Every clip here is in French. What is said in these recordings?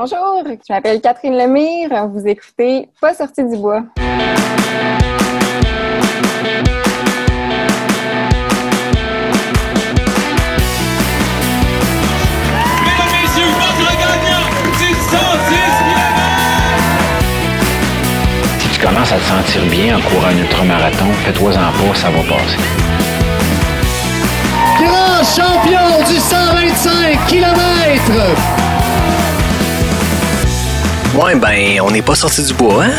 Bonjour, je m'appelle Catherine Lemire. Vous écoutez Pas sorti du bois. Mesdames, messieurs, votre gagnant du 110 Si tu commences à te sentir bien en courant un ultramarathon, fais-toi-en pas, ça va passer. grand champion du 125 km. Ouais, ben, on n'est pas sorti du bois, hein?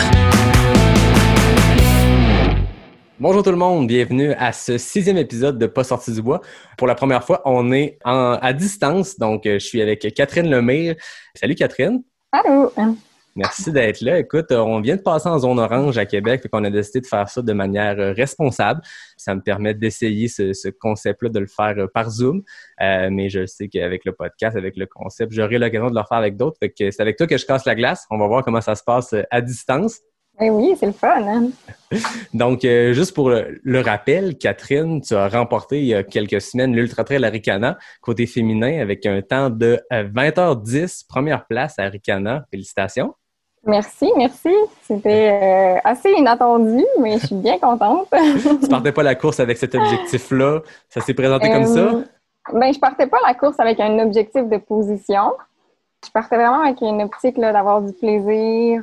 Bonjour tout le monde, bienvenue à ce sixième épisode de Pas sorti du bois. Pour la première fois, on est en- à distance, donc euh, je suis avec Catherine Lemire. Salut Catherine, Allô? Merci d'être là. Écoute, euh, on vient de passer en zone orange à Québec, fait qu'on a décidé de faire ça de manière euh, responsable. Ça me permet d'essayer ce, ce concept-là, de le faire euh, par Zoom. Euh, mais je sais qu'avec le podcast, avec le concept, j'aurai l'occasion de le faire avec d'autres. C'est avec toi que je casse la glace. On va voir comment ça se passe à distance. Ben oui, c'est le fun. Hein? Donc, euh, juste pour le, le rappel, Catherine, tu as remporté il y a quelques semaines l'Ultra Trail Aricana côté féminin avec un temps de euh, 20h10, première place à Aricana. Félicitations. Merci, merci. C'était euh, assez inattendu, mais je suis bien contente. Tu partais pas la course avec cet objectif-là? Ça s'est présenté comme ça? Euh, Ben, je partais pas la course avec un objectif de position. Je partais vraiment avec une optique d'avoir du plaisir,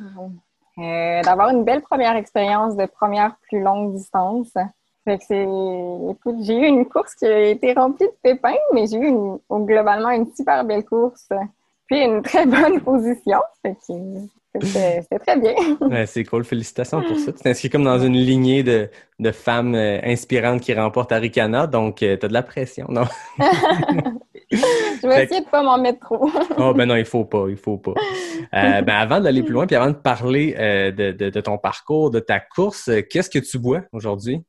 euh, d'avoir une belle première expérience de première plus longue distance. Fait que c'est, écoute, j'ai eu une course qui a été remplie de pépins, mais j'ai eu une- globalement une super belle course, puis une très bonne position. Fait que c'était très bien. Ouais, c'est cool. Félicitations pour ça. Tu t'inscris comme dans une lignée de, de femmes euh, inspirantes qui remportent Aricana, donc tu as de la pression, non? Je vais essayer de pas m'en mettre trop. Oh ben non, il faut pas, il faut pas. Euh, ben avant d'aller plus loin, puis avant de parler euh, de, de- de ton parcours, de ta course, euh, qu'est-ce que tu bois aujourd'hui?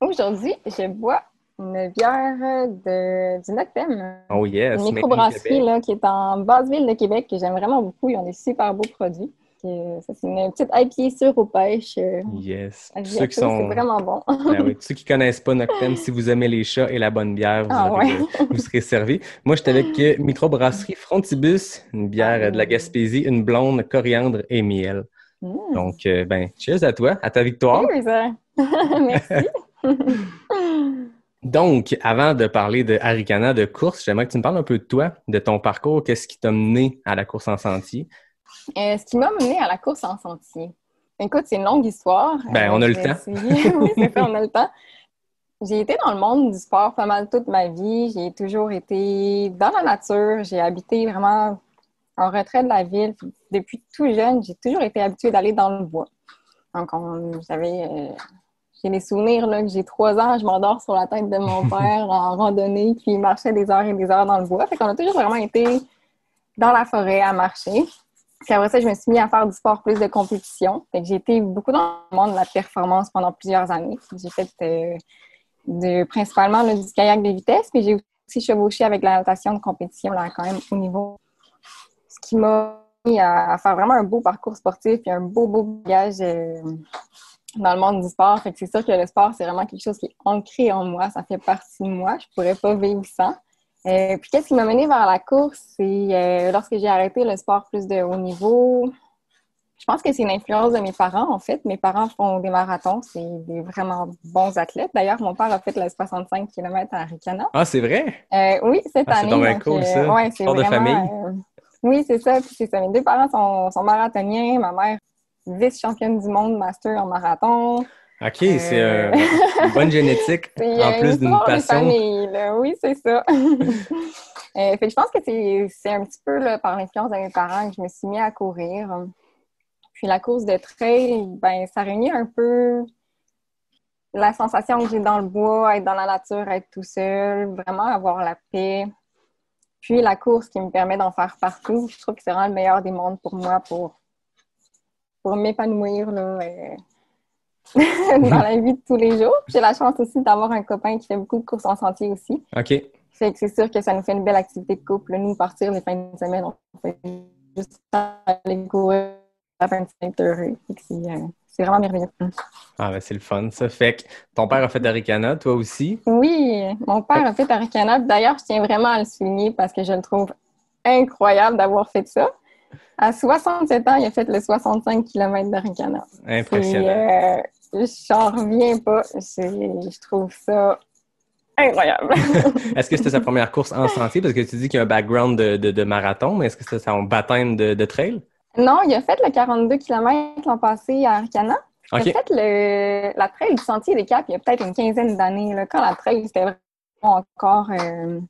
Aujourd'hui, je bois une bière de, du Noctem. Oh yes! Une microbrasserie là, qui est en basse ville de Québec, que j'aime vraiment beaucoup. Ils ont des super beaux produits. Ça, c'est une petite IPA sûre aux pêches. euh, Yes. Tous ceux qui sont. C'est vraiment bon. Ben oui, ceux qui connaissent pas Noctem, si vous aimez les chats et la bonne bière, vous, Ah aurez, ouais. euh, vous serez servi. Moi, j'étais avec euh, microbrasserie Frontibus, une bière euh, de la Gaspésie, une blonde, coriandre et miel. Mm. Donc, euh, ben, cheers à toi, à ta victoire. Oui, ça. Merci. Donc, avant de parler de Aricana, de course, j'aimerais que tu me parles un peu de toi, de ton parcours, qu'est-ce qui t'a mené à la course en sentier? Euh, ce qui m'a mené à la course en sentier. Écoute, c'est une longue histoire. Ben, on a le temps. oui, c'est ça, on a le temps. J'ai été dans le monde du sport pas mal toute ma vie. J'ai toujours été dans la nature. J'ai habité vraiment en retrait de la ville. Puis Depuis tout jeune, j'ai toujours été habituée d'aller dans le bois. Donc, on- j'avais... euh, j'ai les souvenirs là, que j'ai trois ans, je m'endors sur la tête de mon père en randonnée, puis il marchait des heures et des heures dans le bois. Fait qu'on a toujours vraiment été dans la forêt à marcher. Puis après ça, je me suis mis à faire du sport plus de compétition. Fait que j'ai été beaucoup dans le monde de la performance pendant plusieurs années. J'ai fait euh, de, principalement là, du kayak de vitesse, mais j'ai aussi chevauché avec la natation de compétition là, quand même au niveau. Ce qui m'a mis à, à faire vraiment un beau parcours sportif et un beau, beau bagage euh, dans le monde du sport. Fait que c'est sûr que le sport, c'est vraiment quelque chose qui est ancré en moi. Ça fait partie de moi. Je pourrais pas vivre sans. Euh, puis qu'est-ce qui m'a mené vers la course? C'est euh, lorsque j'ai arrêté le sport plus de haut niveau. Je pense que c'est une influence de mes parents, en fait. Mes parents font des marathons. C'est des vraiment bons athlètes. D'ailleurs, mon père a fait le 65 km à Ricana. Ah, c'est vrai? Euh, oui, cette Ah, c'est année. donc cool, ça. ouais, c'est de famille. oui, c'est ça. Puis c'est ça. Mes deux parents sont, sont marathoniens. Ma mère, vice-championne du monde master en marathon. OK, c'est Euh. euh, une bonne génétique, en euh, plus une d'une passion. famille, là. Oui, c'est ça. Euh, fait je pense que c'est c'est un petit peu là, par l'influence de mes parents que je me suis mis à courir. Puis la course de trail, ben, ça réunit un peu la sensation que j'ai dans le bois, être dans la nature, être tout seul, vraiment avoir la paix. Puis la course qui me permet d'en faire partout. Je trouve que c'est vraiment le meilleur des mondes pour moi pour, pour m'épanouir là, euh, dans la vie de tous les jours. J'ai la chance aussi d'avoir un copain qui fait beaucoup de courses en sentier aussi. OK. Fait que c'est sûr que ça nous fait une belle activité de couple. Nous, partir les fins de semaine, on fait juste aller courir à 25 heures. Fait que c'est, euh, vraiment merveilleux. Ah, ben c'est le fun, ça. Fait que ton père a fait Aricana, toi aussi? Oui, mon père a fait Arikana. D'ailleurs, je tiens vraiment à le souligner parce que je le trouve incroyable d'avoir fait ça. À 67 ans, il a fait le 65 km d'Arikana. Impressionnant. Euh, J'en reviens pas. Je trouve ça incroyable. est-ce que c'était sa première course en sentier? Parce que tu dis qu'il y a un background de, de, de marathon, mais est-ce que c'était son baptême de, de, trail? Non, il a fait le 42 km l'an passé à Arcana. Il a fait le, la trail du Sentier des Caps il y a peut-être une quinzaine d'années, quand la trail, c'était vraiment encore euh,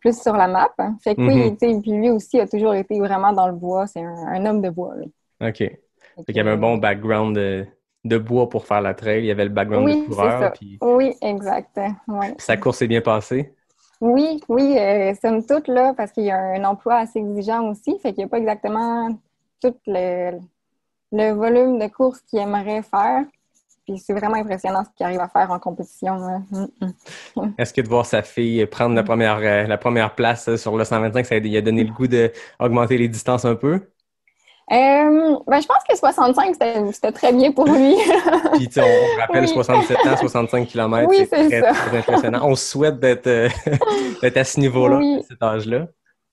plus sur la map. hein. Fait que oui, Mhm. tu sais, puis lui aussi a toujours été vraiment dans le bois. C'est un, un homme de bois. OK. Fait qu'il y avait un bon background de, de bois pour faire la trail. Il y avait le background Oui, de coureur. ça. Puis Oui, exact. Ouais. sa course s'est bien passée. Oui, oui, euh, somme toute, là, parce qu'il y a un emploi assez exigeant aussi, fait qu'il n'y a pas exactement tout le, le volume de courses qu'il aimerait faire. Puis c'est vraiment impressionnant ce qu'il arrive à faire en compétition. Mm, mm. Est-ce que de voir sa fille prendre la première, euh, la première place euh, sur le 125, ça lui a donné le goût d'augmenter les distances un peu? Euh, ben, je pense que 65, c'était très bien pour lui. Puis, on, on rappelle Oui. 67 ans, 65 km, Oui, c'est très, ça. très impressionnant. On souhaite d'être euh, à ce niveau-là, Oui. à cet âge-là.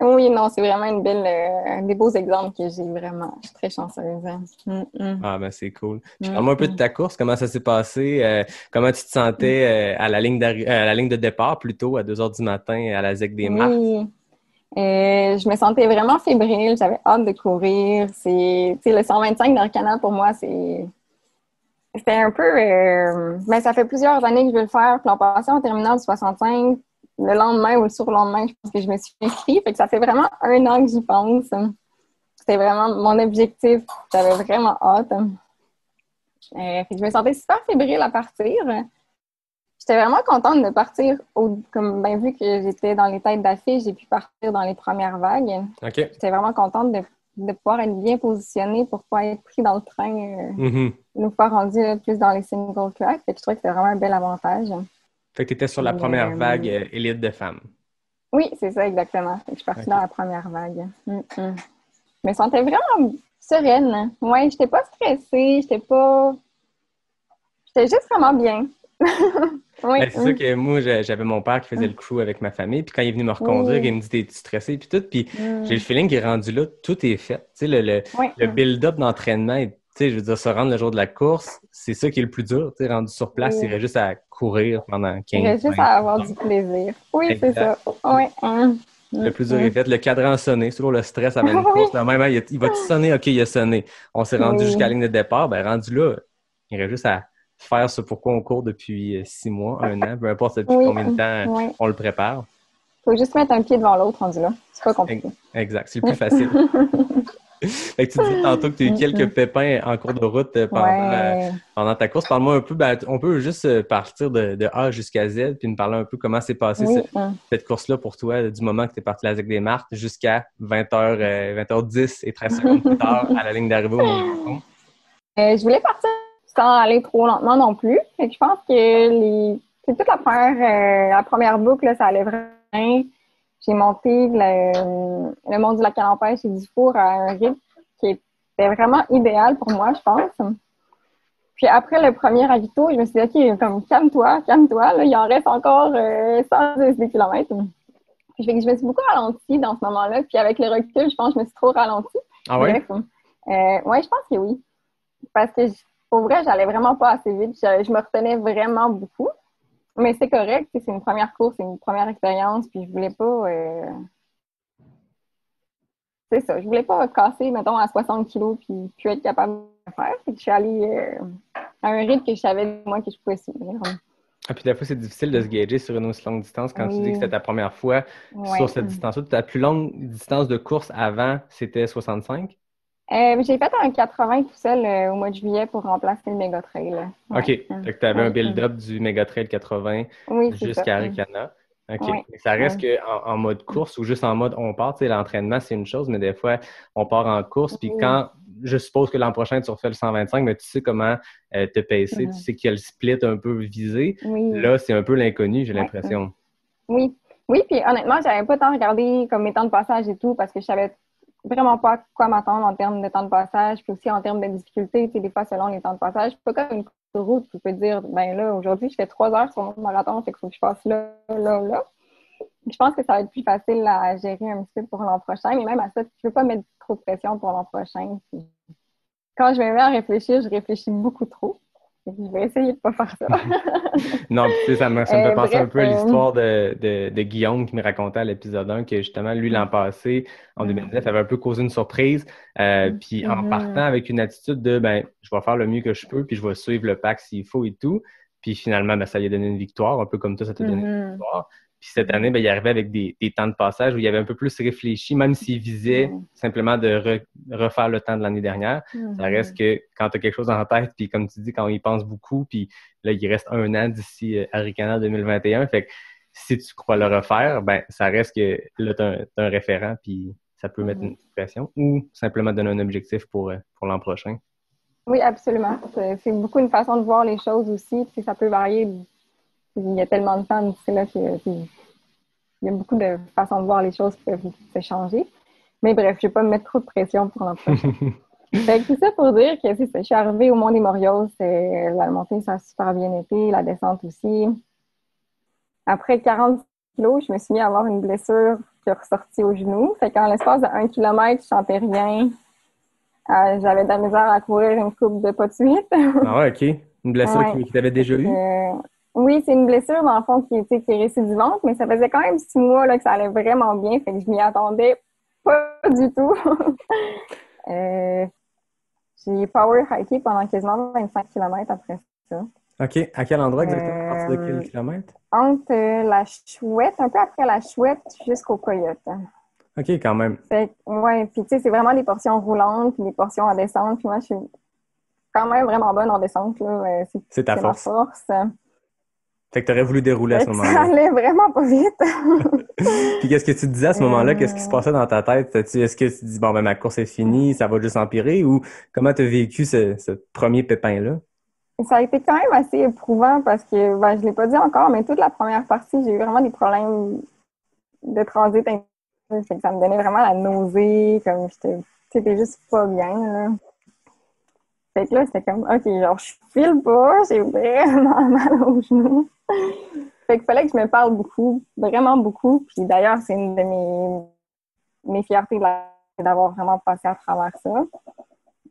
Oui, non, c'est vraiment une belle, euh, des beaux exemples que j'ai vraiment. Je suis très chanceuse. hein. Mm, mm. Ah, ben c'est cool. Puis, Mm, Parle-moi un peu de mm. ta course, comment ça s'est passé, euh, comment tu te sentais euh, à, la ligne à la ligne de départ, plutôt, à 2 heures du matin, à la ZEC des Marques? Oui. Je me sentais vraiment fébrile, j'avais hâte de courir. C'est, le 125 d'Arcana pour moi, c'est, c'était un peu, euh, ben, ça fait plusieurs années que je veux le faire. Puis l'an passé, en terminant le 65, le lendemain ou le surlendemain, je pense que je me suis inscrite. Fait que ça fait vraiment un an que j'y pense. C'était vraiment mon objectif. J'avais vraiment hâte. Euh, fait que je me sentais super fébrile à partir. J'étais vraiment contente de partir, au- comme ben, vu que j'étais dans les têtes d'affiche, j'ai pu partir dans les premières vagues. OK. J'étais vraiment contente de, de pouvoir être bien positionnée pour pas être pris dans le train, euh, Mhm. nous pas rendu là, plus dans les single tracks. Fait que je trouvais que c'était vraiment un bel avantage. Fait que tu étais sur la première euh, vague euh, élite de femmes. Oui, c'est ça, exactement. Fait que je suis partie dans la première vague. Mm, mm. Je me sentais vraiment sereine. Ouais, j'étais pas stressée, j'étais pas. J'étais juste vraiment bien. oui. Ben, c'est mm. sûr que moi, j'a- j'avais mon père qui faisait le crew avec ma famille. Puis quand il est venu me reconduire, Oui. il me dit T'es stressé? Puis tout. Puis Mm. j'ai le feeling qu'il est rendu là, tout est fait. Tu sais, le, le, le build-up d'entraînement, tu sais, je veux dire, se rendre le jour de la course, c'est ça qui est le plus dur. Tu sais, rendu sur place, Oui. il reste juste à courir pendant 15 Il reste juste 20, à avoir 30. du plaisir. Oui, c'est ça. Oui. hum. Le plus dur est fait. Le cadran a sonné. C'est toujours le stress avant une course. Là, même, hein, il, a- il va-tu sonner? OK, il a sonné. On s'est rendu Oui. jusqu'à la ligne de départ. Ben, rendu là, il reste juste à faire ce pourquoi on court depuis euh, six mois, un an, peu importe depuis Oui. combien de temps Oui. on le prépare. Faut juste mettre un pied devant l'autre rendu là. C'est pas compliqué. Exact, c'est le plus facile. fait que tu disais tantôt que tu as eu quelques pépins en cours de route euh, pendant, euh, pendant ta course. Parle-moi un peu, ben, on peut juste euh, partir de, de A jusqu'à Z, puis nous parler un peu comment s'est passé Oui. ce- hum. cette course-là pour toi, du moment que tu es parti la ZEC des Marques jusqu'à 20h, 20h10 et 13 secondes plus tard à la ligne d'arrivée au. Euh, je voulais partir sans aller trop lentement non plus. Fait que je pense que les... c'est toute la première, la première boucle, là, ça allait vraiment. J'ai monté le, le mont du lac à l'empêche et du four à un rythme qui était vraiment idéal pour moi, je pense. Puis après le premier ravito, je me suis dit, OK, comme calme-toi, calme-toi, là, il en reste encore euh, 110 km. Puis je me suis beaucoup ralentie dans ce moment-là. Puis avec le recul, je pense que je me suis trop ralentie. Ah ouais? Bref. Euh, ouais, je pense que oui. Parce que pour vrai, j'allais vraiment pas assez vite. Je, je me retenais vraiment beaucoup. Mais c'est correct, c'est une première course, c'est une première expérience, puis je voulais pas. euh, C'est ça, je voulais pas casser, mettons, à 60 kilos, puis puis être capable de le faire. Fait que je suis allée euh, à un rythme que je savais, moi, que je pouvais suivre. Ah, puis des fois, c'est difficile de se gager sur une aussi longue distance quand tu dis que c'était ta première fois Ouais. sur cette distance-là. Ta plus longue distance de course avant, c'était 65? Euh, j'ai fait un 80 tout seul euh, au mois de juillet pour remplacer le méga trail. Ouais. OK. Que tu avais Ouais. un build-up du Mega Trail 80 Oui, c'est jusqu'à ça. Arikana. OK. Ouais. Ça reste que en, en mode course ou juste en mode on part, tu sais, l'entraînement, c'est une chose, mais des fois, on part en course. Puis quand, je suppose que l'an prochain, tu refais le 125, mais tu sais comment euh, te pacer, tu sais qu'il y a le split un peu visé. Oui. Là, c'est un peu l'inconnu, j'ai l'impression. Oui, oui, puis honnêtement, j'avais pas tant regardé comme mes temps de passage et tout parce que je savais vraiment pas quoi m'attendre en termes de temps de passage, puis aussi en termes de difficulté, tu sais, des fois selon les temps de passage. Pas comme une de route qui peut dire, ben là, aujourd'hui, je fais trois heures sur mon marathon, fait qu'il faut que je passe là, là, là. Je pense que ça va être plus facile à gérer un petit peu pour l'an prochain, mais même à ça, tu peux pas mettre trop de pression pour l'an prochain. Quand je me mets à réfléchir, je réfléchis beaucoup trop. Je vais essayer de pas faire ça. Non, puis tu sais, ça me, ça me Euh, fait penser un peu à euh, l'histoire de, de, de Guillaume qui me racontait à l'épisode 1 que justement, lui, l'an passé, en 2019, avait un peu causé une surprise. Euh, puis en partant avec une attitude de ben, je vais faire le mieux que je peux, puis je vais suivre le pack s'il faut et tout. Puis finalement, ben, ça lui a donné une victoire, un peu comme toi, ça t'a donné une Mhm. victoire. Puis cette année, ben, il arrivait avec des, des temps de passage où il avait un peu plus réfléchi, même s'il visait simplement de re- refaire le temps de l'année dernière. Ça reste que quand tu as quelque chose en tête, puis comme tu dis, quand on y pense beaucoup, puis là, il reste un an d'ici euh, Aricana 2021. Fait que si tu crois le refaire, ben ça reste que là, tu as, un référent, puis ça peut mettre une pression ou simplement donner un objectif pour, euh, pour l'an prochain. Oui, absolument. C'est c'est beaucoup une façon de voir les choses aussi. Puis ça peut varier. Il y a tellement de temps d'ici là que puis il y a beaucoup de façons de voir les choses qui peuvent se changer. Mais bref, je vais pas me mettre trop de pression pour l'an prochain. tout ça pour dire que ça. Je suis arrivée au Mont des Morios. c'est- La montée, ça a super bien été. La descente aussi. Après 40 kilos, je me suis mis à avoir une blessure qui est ressortie au genou. Fait qu'en l'espace de 1 km, je sentais rien. Euh, J'avais de la misère à courir une coupe de pas de suite. ah ouais, OK. Une blessure Ouais. qui, qui t'avait déjà eu? Euh, oui, c'est une blessure, dans le fond, qui, qui est récidivante, mais ça faisait quand même six mois là, que ça allait vraiment bien, fait que je m'y attendais pas du tout. Euh, J'ai power hiké pendant quasiment 25 km après ça. OK. À quel endroit exactement? À partir de Euh, quel kilomètre? Entre euh, la chouette, un peu après la chouette, jusqu'au coyote. OK, quand même. Fait ouais, puis tu sais, c'est vraiment des portions roulantes, puis des portions en descente. Puis moi, je suis quand même vraiment bonne en descente, là. Euh, C'est ta force. Fait que t'aurais voulu dérouler à ce que ça moment-là. allait vraiment pas vite. Puis qu'est-ce que tu te disais à ce moment-là? Euh, Qu'est-ce qui se passait dans ta tête? Est-ce que tu te dis, bon, ben, ma course est finie, ça va juste empirer? Ou comment tu as vécu ce, ce premier pépin-là? Ça a été quand même assez éprouvant parce que, ben, je l'ai pas dit encore, mais toute la première partie, j'ai eu vraiment des problèmes de transit. interne. Fait que ça me donnait vraiment la nausée, comme j'étais, c'était juste pas bien, là. Fait que là, c'était comme, OK, genre, je file pas, j'ai vraiment mal aux genoux. Fait qu'il fallait que je me parle beaucoup, vraiment beaucoup. Puis d'ailleurs, c'est une de mes, mes fiertés d'avoir vraiment passé à travers ça.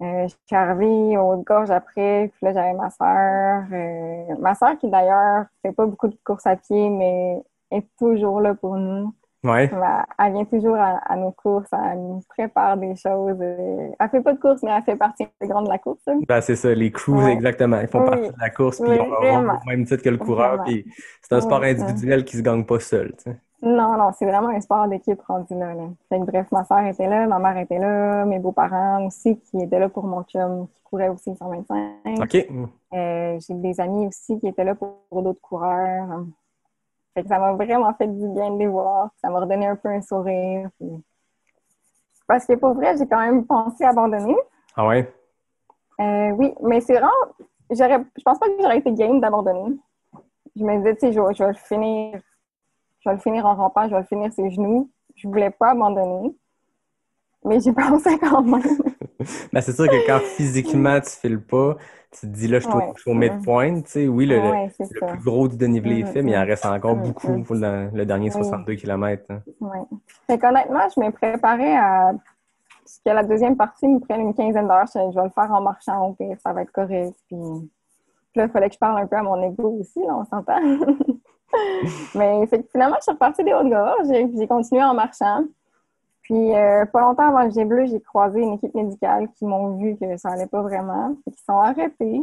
Euh, je suis arrivée au gorge après, puis là, j'avais ma soeur. ma soeur qui, d'ailleurs, fait pas beaucoup de courses à pied, mais est toujours là pour nous. Ouais. Elle, elle vient toujours à, à nos courses, elle nous prépare des choses. euh, Elle fait pas de course, mais elle fait partie intégrante de la course. là. Ben, c'est ça, les crews, Ouais. exactement. Ils font Oui. partie de la course, puis Oui, ils ont vraiment. au même titre que le coureur. Puis c'est un sport individuel qui se gagne pas seul. tu sais. Non, non, c'est vraiment un sport d'équipe rendu là. là. Fait que, bref, ma soeur était là, ma mère était là, mes beaux-parents aussi qui étaient là pour mon chum qui courait aussi 125. OK. Euh, j'ai des amis aussi qui étaient là pour, pour d'autres coureurs. Fait que ça m'a vraiment fait du bien de les voir. Ça m'a redonné un peu un sourire. puis- Parce que pour vrai, j'ai quand même pensé abandonner. Ah ouais? Euh, oui, mais c'est vraiment. J'aurais, je pense pas que j'aurais été game d'abandonner. Je me disais, tu sais, je, vais- je vais le finir. Je vais le finir en rampant, je vais le finir ses genoux. Je voulais pas abandonner. Mais j'y pensais quand même. Ben, c'est sûr que quand physiquement tu files pas, tu te dis là, je suis au- Ouais. suis au midpoint. Tu sais, oui, le, le- Ouais, plus gros du dénivelé est Mm, fait, mais il en mm. reste encore Mm, beaucoup mm. pour le, le dernier Oui. 62 km. Ouais. Fait qu'honnêtement, je me préparais à ce que la deuxième partie me prenne une quinzaine d'heures. Je, vais le faire en marchant au pire, ça va être correct. Puis, puis là, il fallait que je parle un peu à mon ego aussi, là, on s'entend. Mais fait que finalement, je suis repartie des Hautes-Gorges et j'ai continué en marchant. Puis euh, pas longtemps avant le G bleu, j'ai croisé une équipe médicale qui m'ont vu que ça allait pas vraiment. Fait qu'ils sont arrêtés.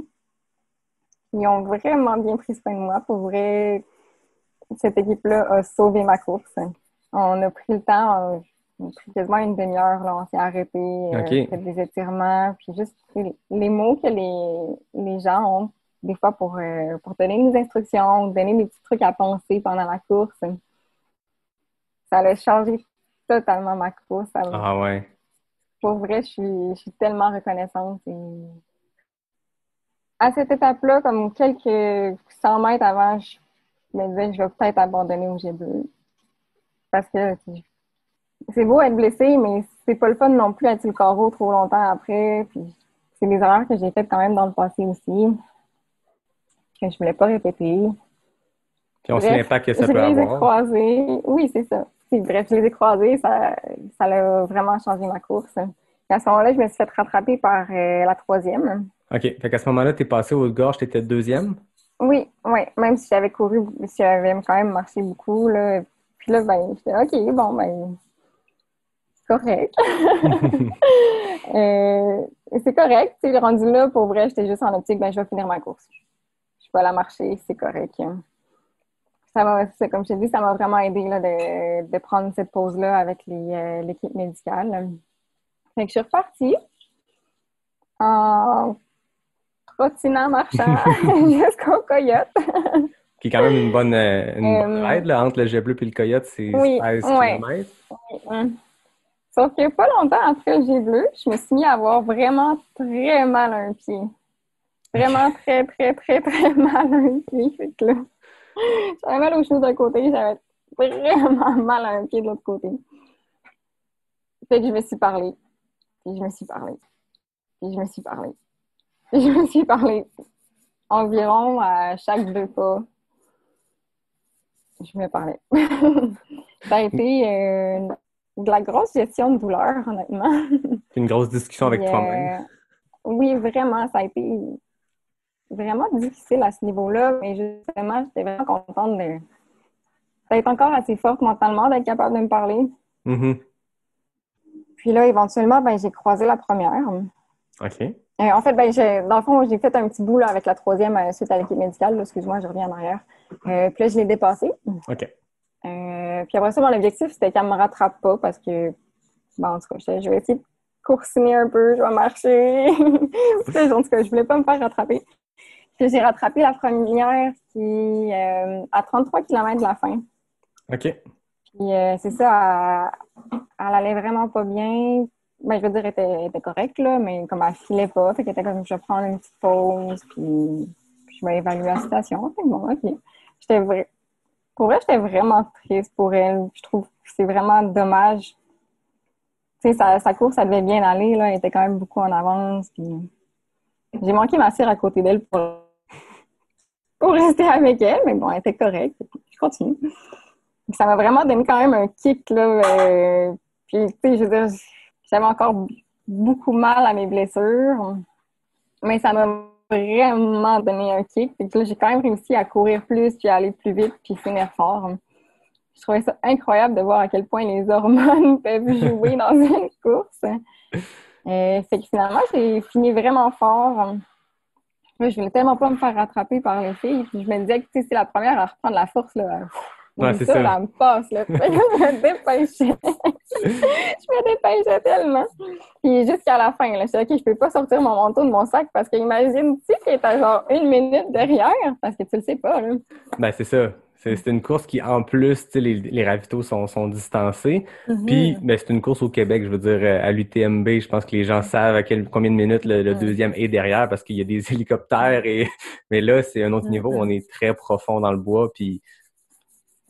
Ils ont vraiment bien pris soin de moi. Pour vrai, cette équipe-là a sauvé ma course. On a pris le temps, on a pris quasiment une demi-heure, on s'est arrêté, euh, Ok. fait des étirements, puis juste les, les mots que les, les gens ont des fois pour, euh, pour donner des instructions, donner des petits trucs à penser pendant la course. Ça a changé totalement ma course. Ça m'a- Ah ouais. pour vrai, je suis, je suis tellement reconnaissante. et- À cette étape-là, comme quelques 100 mètres avant, je me disais, je vais peut-être abandonner au G2. Parce que c'est beau être blessé, mais c'est pas le fun non plus être sur le carreau trop longtemps après. Puis c'est des erreurs que j'ai faites quand même dans le passé aussi, que je voulais pas répéter. Puis on sait Bref, l'impact que ça peut avoir. Oui, c'est ça. Puis bref, je les ai croisés, ça, ça a vraiment changé ma course. Et à ce moment-là, je me suis fait rattraper par euh, la troisième. OK. Fait qu'à ce moment-là, tu es passé au gorge, tu étais deuxième? Oui, oui, même si j'avais couru, si j'avais quand même marché beaucoup, là. Puis là, ben, j'étais OK, bon, ben, c'est correct. Euh, c'est correct, tu rendu là, pour vrai, j'étais juste en optique, ben, je vais finir ma course. Je vais la marcher, c'est correct. Ça m'a, c'est comme je t'ai dit, ça m'a vraiment aidé là, de, de prendre cette pause-là avec euh, l'équipe médicale. Fait que je suis repartie en trottinant, marchant jusqu'au coyote. Qui est quand même une bonne, euh, une bonne Euh, ride, là, entre le jet bleu et le coyote, c'est oui, 16 ouais. km. Hum. Sauf que pas longtemps après le jet bleu, je me suis mis à avoir vraiment très mal à un pied. Vraiment très, très, très, très mal à un pied. Fait que là, j'avais mal aux genoux d'un côté, j'avais vraiment mal à un pied de l'autre côté. Fait que je me suis parlé. Puis je me suis parlé. Puis je me suis parlé. Puis je me suis parlé. Environ à chaque deux pas, je me parlais. Ça a été euh, de la grosse gestion de douleur, honnêtement. Une grosse discussion avec toi-même. euh, oui, vraiment, ça a été vraiment difficile à ce niveau-là, mais justement, j'étais vraiment contente de- d'être encore assez forte mentalement, d'être capable de me parler. Mhm. Puis là, éventuellement, ben, j'ai croisé la première. OK. Euh, en fait, ben, j'ai- dans le fond, j'ai fait un petit bout là, avec la troisième euh, suite à l'équipe médicale. Excuse-moi, je reviens en arrière. Euh, puis là, je l'ai dépassée. OK. Euh, puis après ça, mon objectif, c'était qu'elle me rattrape pas parce que, bon, en tout cas, je, je vais essayer de coursiner un peu, je vais marcher. En tout cas, je voulais pas me faire rattraper. J'ai rattrapé la première qui euh, à 33 km de la fin. OK. Puis euh, c'est ça, elle, elle allait vraiment pas bien. Ben, je veux dire, elle était, était correcte, là, mais comme elle filait pas, fait qu'elle était comme, je vais prendre une petite pause, puis, puis je vais évaluer la situation. Fait que bon, OK. J'étais vra- Pour vrai, j'étais vraiment triste pour elle. Je trouve que c'est vraiment dommage. Tu sais, sa, sa course, ça devait bien aller, là. Elle était quand même beaucoup en avance, puis j'ai manqué ma cire à côté d'elle pour, pour rester avec elle, mais bon, elle était correcte. Je continue. Ça m'a vraiment donné quand même un kick, là. euh, puis, tu sais, je veux dire, j'avais encore beaucoup mal à mes blessures, mais ça m'a vraiment donné un kick. Puis là, j'ai quand même réussi à courir plus, puis à aller plus vite, puis finir fort. Je trouvais ça incroyable de voir à quel point les hormones peuvent jouer dans une course. Euh, fait que finalement, j'ai fini vraiment fort. Là, je voulais tellement pas me faire rattraper par les filles. Puis je me disais que tu c'est la première à reprendre la force. Là. Ouais, ça, ça. là, me passe. Là. Je me dépêchais. je me dépêchais tellement. Puis jusqu'à la fin, là, je suis OK, je peux pas sortir mon manteau de mon sac parce que imagine-tu qu'il est à genre une minute derrière? Parce que tu le sais pas. Là. Ben, c'est ça. C'est une course qui, en plus, les, les ravitaux sont, sont distancés. Puis, ben, c'est une course au Québec, je veux dire, euh, à l'UTMB, je pense que les gens savent à quel, combien de minutes le, le deuxième est derrière parce qu'il y a des hélicoptères et, mais là, c'est un autre niveau. On est très profond dans le bois, puis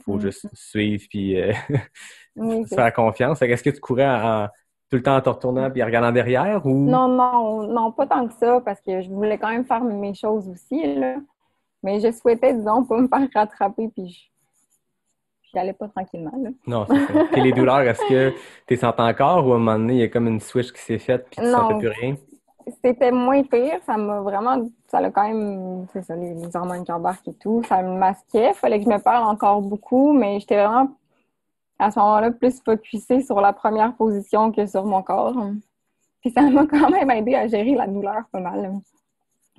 faut Mm. juste suivre puis euh, se faire confiance. Est-ce que tu courais en- tout le temps en te retournant puis en regardant derrière ou? Non, non, non, pas tant que ça, parce que je voulais quand même faire mes choses aussi, là. Mais je souhaitais, disons, pas me faire rattraper, puis je j'y allais pas tranquillement, là. Non, c'est ça. Puis les douleurs, est-ce que tu les sens encore ou à un moment donné, il y a comme une switch qui s'est faite puis tu Non. sentais plus rien? C'était moins pire, ça m'a vraiment... Ça a quand même... C'est ça, les, les hormones qui embarquent et tout, ça me masquait. fallait que je me parle encore beaucoup, mais j'étais vraiment, à ce moment-là, plus focusée sur la première position que sur mon corps. Puis ça m'a quand même aidé à gérer la douleur pas mal.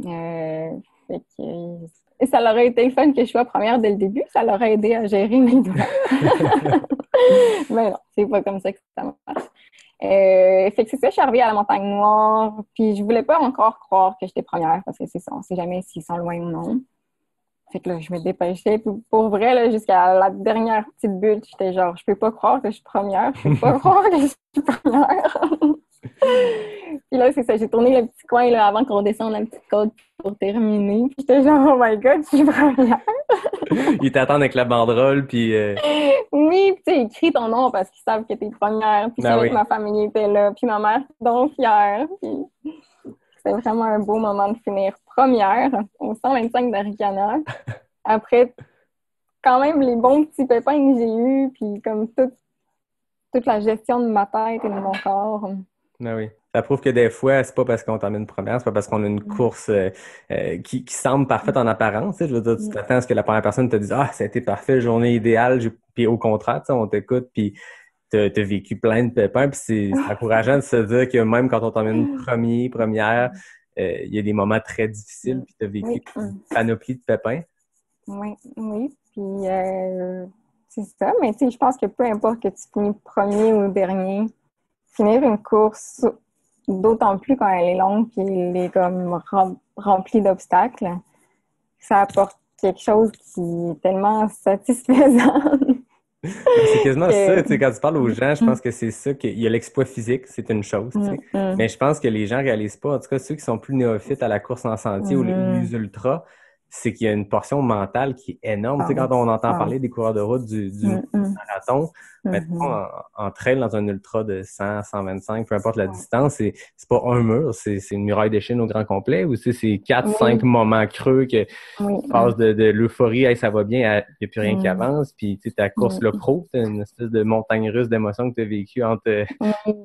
Euh, fait que... Et ça leur aurait été fun que je sois première dès le début, ça leur a aidé à gérer mes douleurs. Mais non, c'est pas comme ça que ça marche. Euh, fait que c'est ça, je suis arrivée à la montagne noire, puis je voulais pas encore croire que j'étais première, parce que c'est ça, on sait jamais s'ils sont loin ou non. Fait que là, je me dépêchais, puis pour vrai, là, jusqu'à la dernière petite bulle, j'étais genre, je peux pas croire que je suis première, je peux pas croire que je suis première. Puis là, c'est ça, j'ai tourné le petit coin, là, avant qu'on descende la petite côte pour terminer, puis j'étais genre, oh my god, je suis première. Ils t'attendent avec la banderole puis euh, Oui, puis tu sais, écris ton nom parce qu'ils savent que t'es première. Puis savais oui. que ma famille était là. Puis ma mère, donc fière. Puis c'était vraiment un beau moment de finir première au 125 d'Aricana. Après, quand même, les bons petits pépins que j'ai eus, puis comme tout, toute la gestion de ma tête et de mon corps. Ben oui. Ça prouve que des fois, c'est pas parce qu'on termine première, c'est pas parce qu'on a une course euh, euh, qui, qui semble parfaite en apparence. Je veux dire, tu t'attends à ce que la première personne te dise Ah, ça a été parfait, journée idéale, puis au contraire, on t'écoute, puis t'as as vécu plein de pépins, puis c'est encourageant de se dire que même quand on termine premier, première, euh, il y a des moments très difficiles, puis t'as vécu une panoplie de pépins. Oui, oui. Puis euh, c'est ça, mais tu sais, je pense que peu importe que tu finis premier ou dernier, finir une course, d'autant plus quand elle est longue puis elle est comme rem- remplie d'obstacles, ça apporte quelque chose qui est tellement satisfaisant. C'est quasiment Que- ça, tu sais, quand tu parles aux gens, je pense que c'est ça, qu'il y a l'exploit physique, c'est une chose, tu sais. Mm, mm. Mais je pense que les gens réalisent pas, en tout cas ceux qui sont plus néophytes à la course en sentier ou les ultras, c'est qu'il y a une portion mentale qui est énorme. Ah tu sais, quand oui. on entend Ah. parler des coureurs de route du, du Mm, mm, marathon, mettons, mhm. en, en trail dans un ultra de 100, 125, peu importe la Ouais. distance, c'est c'est pas un mur, c'est c'est une muraille de Chine au grand complet, ou c'est c'est quatre, Oui. cinq moments creux que Oui, tu passes de, de l'euphorie, hey, ça va bien, il n'y a plus rien qui Mm. avance, puis tu sais, ta course Mm. le pro, c'est une espèce de montagne russe d'émotions que tu as vécu entre euh,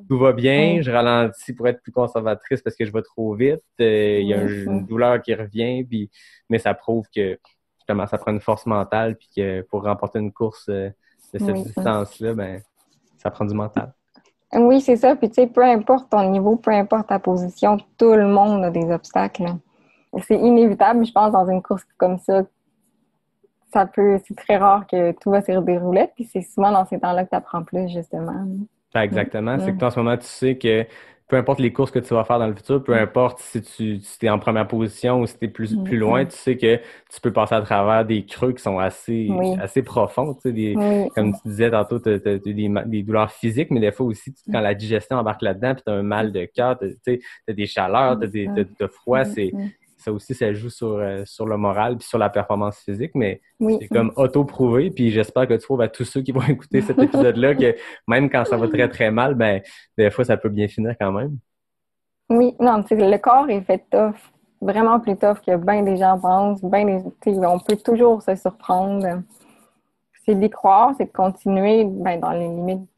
tout va bien, je ralentis pour être plus conservatrice parce que je vais trop vite, euh, il y a un- une douleur qui revient, puis mais ça prouve que justement ça prend une force mentale, puis que pour remporter une course euh, de cette Oui. distance-là, ben ça prend du mental. Oui, c'est ça. Puis tu sais, peu importe ton niveau, peu importe ta position, tout le monde a des obstacles. C'est inévitable, je pense, dans une course comme ça. Ça peut, c'est très rare que tout va se dérouler. Puis c'est souvent dans ces temps-là que tu apprends plus, justement. Ben, exactement. C'est que toi, en ce moment, tu sais que peu importe les courses que tu vas faire dans le futur, peu importe si tu si es en première position ou si tu es plus, plus Mm. loin, tu sais que tu peux passer à travers des creux qui sont assez, Oui. assez profonds. Tu sais, des, Oui, comme tu disais tantôt, tu as, des, douleurs physiques, mais des fois aussi, tu- quand la digestion embarque là-dedans, puis tu as un mal de cœur, tu as des chaleurs, tu as froid, c'est Mm. Ça aussi, ça joue sur, euh, sur le moral puis sur la performance physique, mais oui. c'est comme auto-prouvé, puis j'espère que tu trouves à tous ceux qui vont écouter cet épisode-là que même quand ça va très très mal, ben des fois ça peut bien finir quand même. Oui, non, tu sais, le corps est fait tough, vraiment plus tough que bien des gens pensent. Ben des, on peut toujours se surprendre. C'est d'y croire, c'est de continuer ben, dans les limites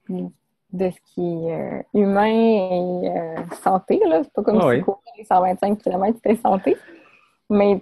de ce qui est euh, humain et euh, santé. C'est pas comme Ah si oui. courir les 125 km, c'était santé. Mais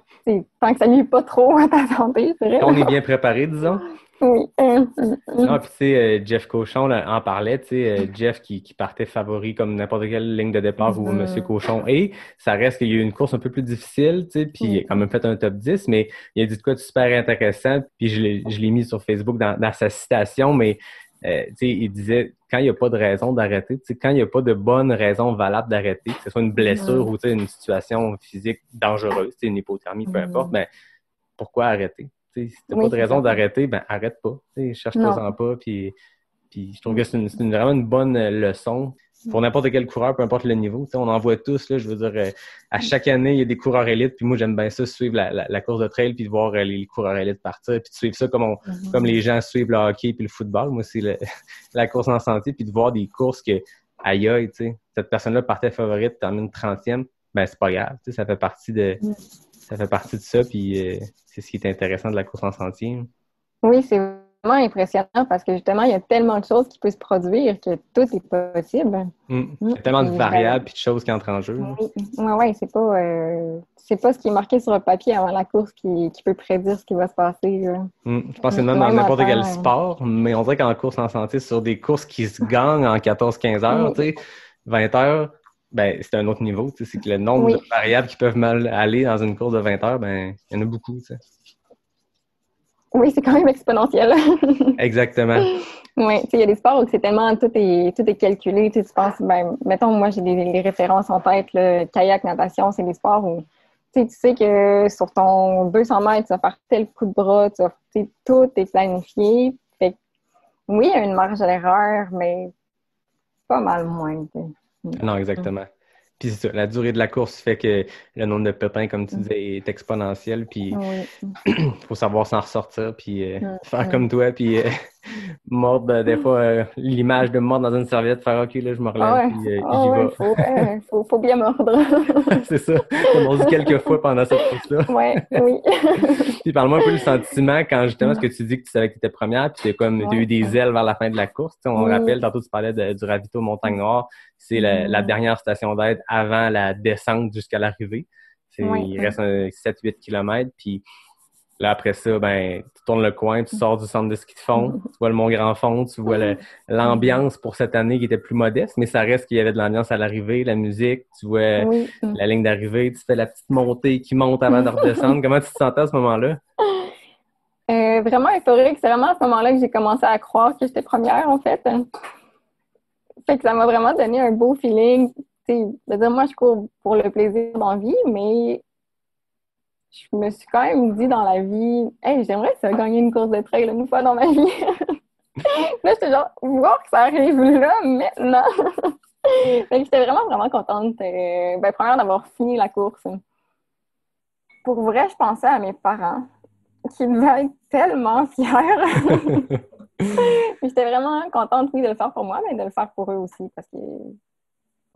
tant que ça nuit pas trop à ta santé, c'est vrai. On est bien préparé, disons. Oui. Hum, hum, hum. Non, puis tu sais, euh, Jeff Cochon là, en parlait, tu sais, euh, Jeff qui, qui partait favori comme n'importe quelle ligne de départ où Mhm. Monsieur Cochon est. Ça reste qu'il y a eu une course un peu plus difficile, tu sais, puis il a quand même fait un top 10, mais il a dit de quoi de super intéressant, puis je l'ai je l'ai mis sur Facebook dans, dans sa citation, mais euh, tu il disait quand il n'y a pas de raison d'arrêter, tu quand il n'y a pas de bonne raison valable d'arrêter, que ce soit une blessure ou tu une situation physique dangereuse, tu une hypothermie, peu importe, ben pourquoi arrêter? Tu si t'as Oui, pas de raison d'arrêter, ben arrête pas. Tu sais, cherche Non. pas. Puis, puis je trouve que c'est une, c'est une- vraiment une bonne leçon pour n'importe quel coureur, peu importe le niveau. Tu sais, on en voit tous, là, je veux dire, euh, à chaque année, il y a des coureurs élites. Puis moi, j'aime bien ça, suivre la, la- la course de trail, puis de voir euh, les coureurs élites partir, puis de suivre ça comme, on, Mhm. comme les gens suivent le hockey puis le football. Moi, c'est la course en santé, puis de voir des courses que, aïe aïe, tu sais, cette personne-là partait favorite, termine 30e, ben c'est pas grave. Tu sais, ça fait partie de Mm. ça fait partie de ça, puis euh, c'est ce qui est intéressant de la course en sentier. Oui, c'est impressionnant parce que justement, il y a tellement de choses qui peuvent se produire que tout est possible. Mm. Il y a tellement de Mm. variables et de choses qui entrent en jeu. Oui, ouais, c'est pas, euh, c'est pas ce qui est marqué sur le papier avant la course qui, qui peut prédire ce qui va se passer. Mm. Je pense que c'est même dans n'importe quel sport, mais on dirait qu'en course en santé, sur des courses qui se gagnent en 14-15 heures, Mm. tu sais, 20 heures, ben c'est un autre niveau. C'est que le nombre Oui. de variables qui peuvent mal aller dans une course de 20 heures, ben il y en a beaucoup. Oui, c'est quand même exponentiel. Exactement. oui, tu sais, il y a des sports où c'est tellement tout est, tout est calculé. Tu penses, ben, mettons, moi, j'ai des, références en tête, le kayak, natation, c'est des sports où tu sais, que sur ton 200 mètres, tu vas faire tel coup de bras, tu vas, tout est planifié. Fait que, oui, il y a une marge d'erreur, mais pas mal moins. Non, exactement. Puis c'est ça, la durée de la course fait que le nombre de pépins, comme tu disais, est exponentiel. Puis Oui. il faut savoir s'en ressortir, puis euh, Mm, faire mm. comme toi, puis euh, mordre, des fois, euh, l'image de mordre dans une serviette, faire OK, là, je me relève, ouais. puis euh, Ah j'y ouais, vais. faut, euh, faut, faut bien mordre. c'est ça. On m'a dit quelques fois pendant cette course-là. ouais, oui. Puis parle-moi un peu du sentiment quand justement ce que tu dis que tu savais que tu étais première, puis t'as comme t'as eu Ouais. des ailes vers la fin de la course. Tu on Oui. rappelle, tantôt tu parlais de- du ravito Montagne Noire. C'est la, la dernière station d'aide avant la descente jusqu'à l'arrivée. Il reste un 7-8 km. Puis là, après ça, ben, tu tournes le coin, tu sors du centre de ski de fond, tu vois le Mont Grand Fond, tu vois l'ambiance pour cette année qui était plus modeste, mais ça reste qu'il y avait de l'ambiance à l'arrivée, la musique, tu vois oui. la ligne d'arrivée, tu fais la petite montée qui monte avant de redescendre. Comment tu te sentais à ce moment-là? Euh, vraiment euphorique. C'est vraiment à ce moment-là que j'ai commencé à croire que j'étais première, en fait. Fait que ça m'a vraiment donné un beau feeling. Tu sais, je veux dire, moi, je cours pour le plaisir d'envie, mais je me suis quand même dit dans la vie, hey, j'aimerais ça gagner une course de trail une fois dans ma vie. là, j'étais genre, voir que ça arrive là, maintenant. que j'étais vraiment, vraiment contente. euh, ben, première d'avoir fini la course. Pour vrai, je pensais à mes parents qui devaient être tellement fiers. J'étais vraiment contente, oui, de le faire pour moi, mais de le faire pour eux aussi parce qu'ils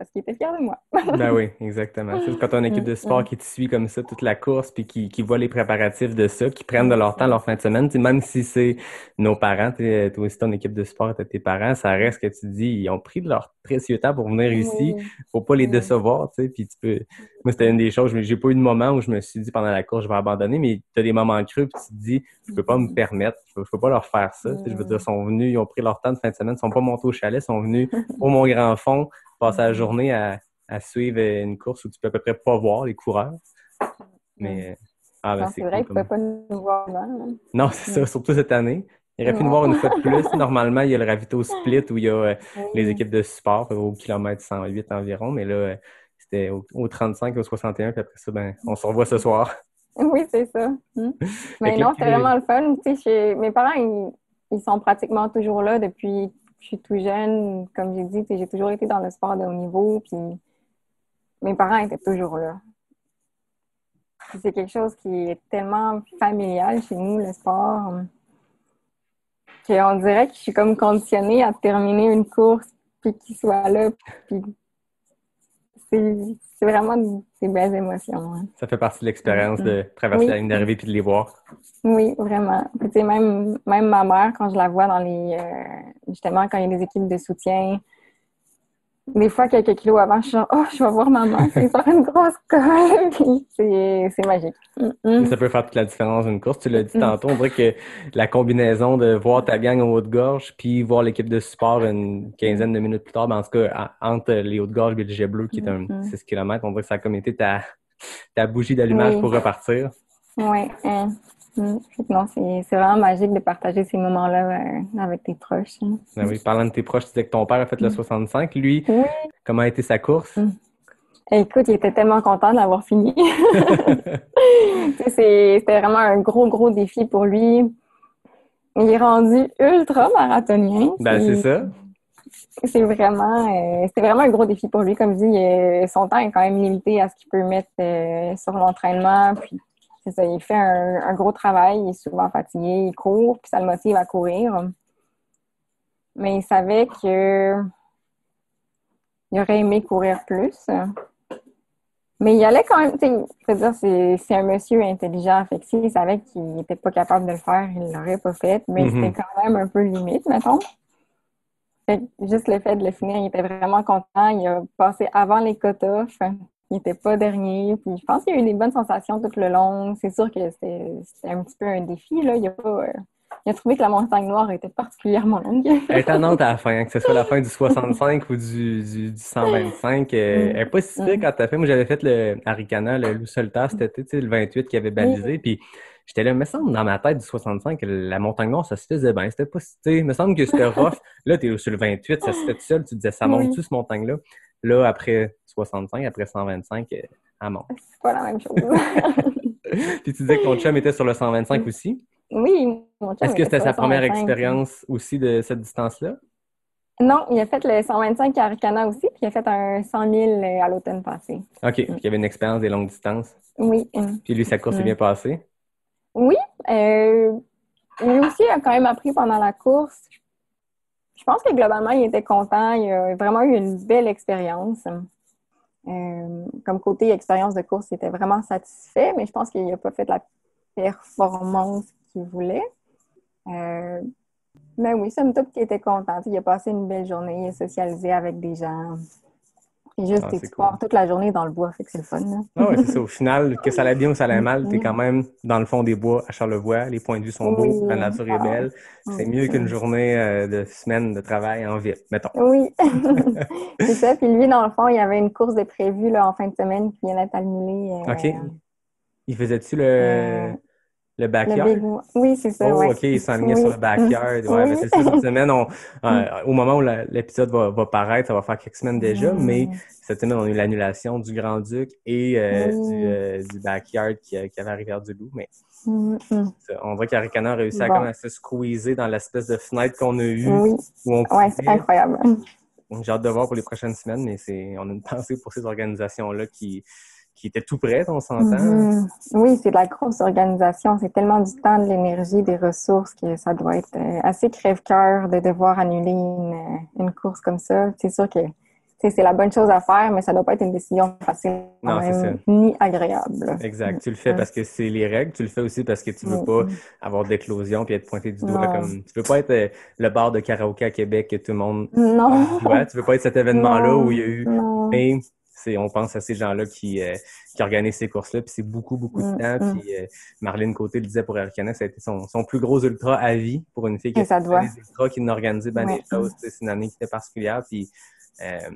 parce qu'ils étaient fiers de moi. Ben oui, exactement. C'est quand on a une équipe de sport Mm. qui te suit comme ça toute la course, puis qui, qui voit les préparatifs de ça, qui prennent de leur temps leur fin de semaine, même si c'est nos parents, toi aussi ton équipe de sport, t'as tes parents, ça reste que tu dis, ils ont pris de leur précieux temps pour venir ici, faut pas les Oui. décevoir, tu sais, puis tu peux... Moi, c'était une des choses, j'ai pas eu de moment où je me suis dit pendant la course, je vais abandonner, mais t'as des moments creux, puis tu te dis, je peux pas me permettre, je peux, je peux pas leur faire ça, je veux dire, ils sont venus, ils ont pris leur temps de fin de semaine, ils sont pas montés au chalet, ils sont venus au Mont Grand Fond, passer la journée à, à suivre une course où tu peux à peu près pas voir les coureurs. Mais ah ben c'est vrai cool qu'ils ne comme- pas nous voir avant. hein. Non, c'est ça, surtout cette année. Il aurait pu nous voir une fois de plus. Normalement, il y a le ravito split où il y a euh, les équipes de support au kilomètre 108 environ, mais là, euh, c'était au, au 35 au 61, puis après ça, ben, on se revoit ce soir. Oui, c'est ça. Hmm. Mais non, c'était vraiment le fun. Tu sais, chez- mes parents, ils, ils sont pratiquement toujours là depuis je suis tout jeune. Comme j'ai dit, j'ai toujours été dans le sport de haut niveau. Puis mes parents étaient toujours là. C'est quelque chose qui est tellement familial chez nous, le sport, qu'on dirait que je suis comme conditionnée à terminer une course puis qu'ils soient là. Puis c'est vraiment des belles émotions. hein. Ça fait partie de l'expérience de traverser Oui. la ligne d'arrivée puis de les voir. Oui, vraiment. Puis, même, même ma mère, quand je la vois dans les. euh, justement, quand il y a des équipes de soutien, des fois, quelques kilos avant, je suis genre, oh, je vais voir maman, c'est sur une grosse colle. Puis c'est c'est magique. Mm, mm. Ça peut faire toute la différence d'une course. Tu l'as dit Mm. tantôt, on dirait que la combinaison de voir ta gang au haut de gorge puis voir l'équipe de support une quinzaine de minutes plus tard, ben, en tout cas, en- entre les hauts de gorge et le jet bleu qui est un Mm. 6 km, on dirait que ça a comme été ta, ta bougie d'allumage Oui. pour repartir. Oui. hein. Mm. Non, c'est vraiment magique de partager ces moments-là euh, avec tes proches. hein. Ben oui, parlant de tes proches, tu disais que ton père a fait le 65. Lui, Oui. comment a été sa course? Mm. Écoute, il était tellement content de l'avoir fini. C'était vraiment un gros, gros défi pour lui. Il est rendu ultra marathonien. Ben, c'est ça. C'est vraiment, euh, c'était vraiment un gros défi pour lui. Comme je dis, son temps est quand même limité à ce qu'il peut mettre euh, sur l'entraînement. Puis, c'est ça, il fait un, un gros travail. Il est souvent fatigué, il court, puis ça le motive à courir. Mais il savait que il aurait aimé courir plus. Mais il allait quand même, tu sais, je veux dire, c'est un monsieur intelligent. Fait que s'il savait qu'il n'était pas capable de le faire, il l'aurait pas fait. Mais Mhm. c'était quand même un peu limite, mettons. Fait que juste le fait de le finir, il était vraiment content. Il a passé avant les cut-offs. Il n'était pas dernier. Puis je pense qu'il y a eu des bonnes sensations tout le long. C'est sûr que c'était c'était un petit peu un défi. Là. Il, a pas, euh, il a trouvé que la montagne noire était particulièrement longue. Tannante à la fin, hein, que ce soit la fin du 65 ou du, du, du 125. euh, Elle n'est pas si Mm. quand t'as fait. Moi, j'avais fait le Aricana, le loup solitaire tu sais, le 28 qui avait balisé. Puis j'étais là, me semble, dans ma tête du 65, que la montagne noire, ça se faisait bien. C'était pas, si- tu me semble que c'était rough. Là, t'es sur le 28, ça se fait tout seul. Tu te disais, ça monte-tu, ce montagne-là? Là, après 65, après 125, euh, elle monte. C'est pas la même chose. Puis tu disais que ton chum était sur le 125 aussi? oui, mon chum Est-ce que était c'était sa première 125. expérience aussi de cette distance-là? Non, il a fait le 125 à Arcana aussi, puis il a fait un 100 000 à l'automne passé. OK, puis il y avait une expérience des longues distances. Oui. Puis lui, sa course s'est Mm. bien passée? Oui, euh, lui aussi a quand même appris pendant la course. Je pense que globalement, il était content. Il a vraiment eu une belle expérience. Euh, comme côté expérience de course, il était vraiment satisfait, mais je pense qu'il n'a pas fait la performance qu'il voulait. Euh, mais oui, somme toute, il était content. Il a passé une belle journée, il a socialisé avec des gens. Puis juste, Ah, tu c'est tu cool. pars toute la journée dans le bois, fait que c'est le fun. là. Ah ouais, c'est ça. Au final, que ça allait bien ou ça allait mal, t'es Mm. quand même dans le fond des bois à Charlevoix. Les points de vue sont beaux, Oui. la nature est Ah. belle. C'est Mm. mieux qu'une journée euh, de semaine de travail en ville, mettons. Oui, c'est ça. Puis lui, dans le fond, il y avait une course de prévue là, en fin de semaine qui vient d'être annulée. euh, OK. Il faisait-tu le, Le le backyard? Big. Oui, c'est ça. Oh, ouais. OK, il s'enlignait Oui. sur le backyard. Ouais, Oui. mais c'est ça, cette semaine, on, euh, au moment où l'épisode va, va paraître, ça va faire quelques semaines déjà, Mm. mais cette semaine, on a eu l'annulation du Grand-Duc et euh, du, euh, du backyard qui, qui avait à Rivière-du-Loup. Mais Mm, on dirait qu'Aricana a réussi à, Bon. à se squeezer dans l'espèce de fenêtre qu'on a eue Oui, ouais, c'est incroyable. J'ai hâte de voir pour les prochaines semaines, mais c'est on a une pensée pour ces organisations-là qui, qui étaient tout prêtes, on s'entend. Mhm. Oui, c'est de la grosse organisation. C'est tellement du temps, de l'énergie, des ressources que ça doit être euh, assez crève-cœur de devoir annuler une, euh, une course comme ça. C'est sûr que c'est la bonne chose à faire, mais ça doit pas être une décision facile Non, même, ni agréable. Exact. Tu le fais Mhm. parce que c'est les règles. Tu le fais aussi parce que tu veux Mhm. pas avoir d'éclosion puis être pointé du doigt Non. comme tu veux pas être euh, le bar de karaoké à Québec que tout le monde Non. voit. Tu veux pas être cet événement-là où il y a eu mais c'est on pense à ces gens-là qui euh, qui organisent ces courses-là puis c'est beaucoup beaucoup de Mm, temps mm. puis euh, Marlène Côté le disait pour Arcana ça a été son, son plus gros ultra à vie pour une fille qui a des ultras qui n'a organisé ben Ouais. des choses Tu sais, c'est une année qui était particulière puis euh,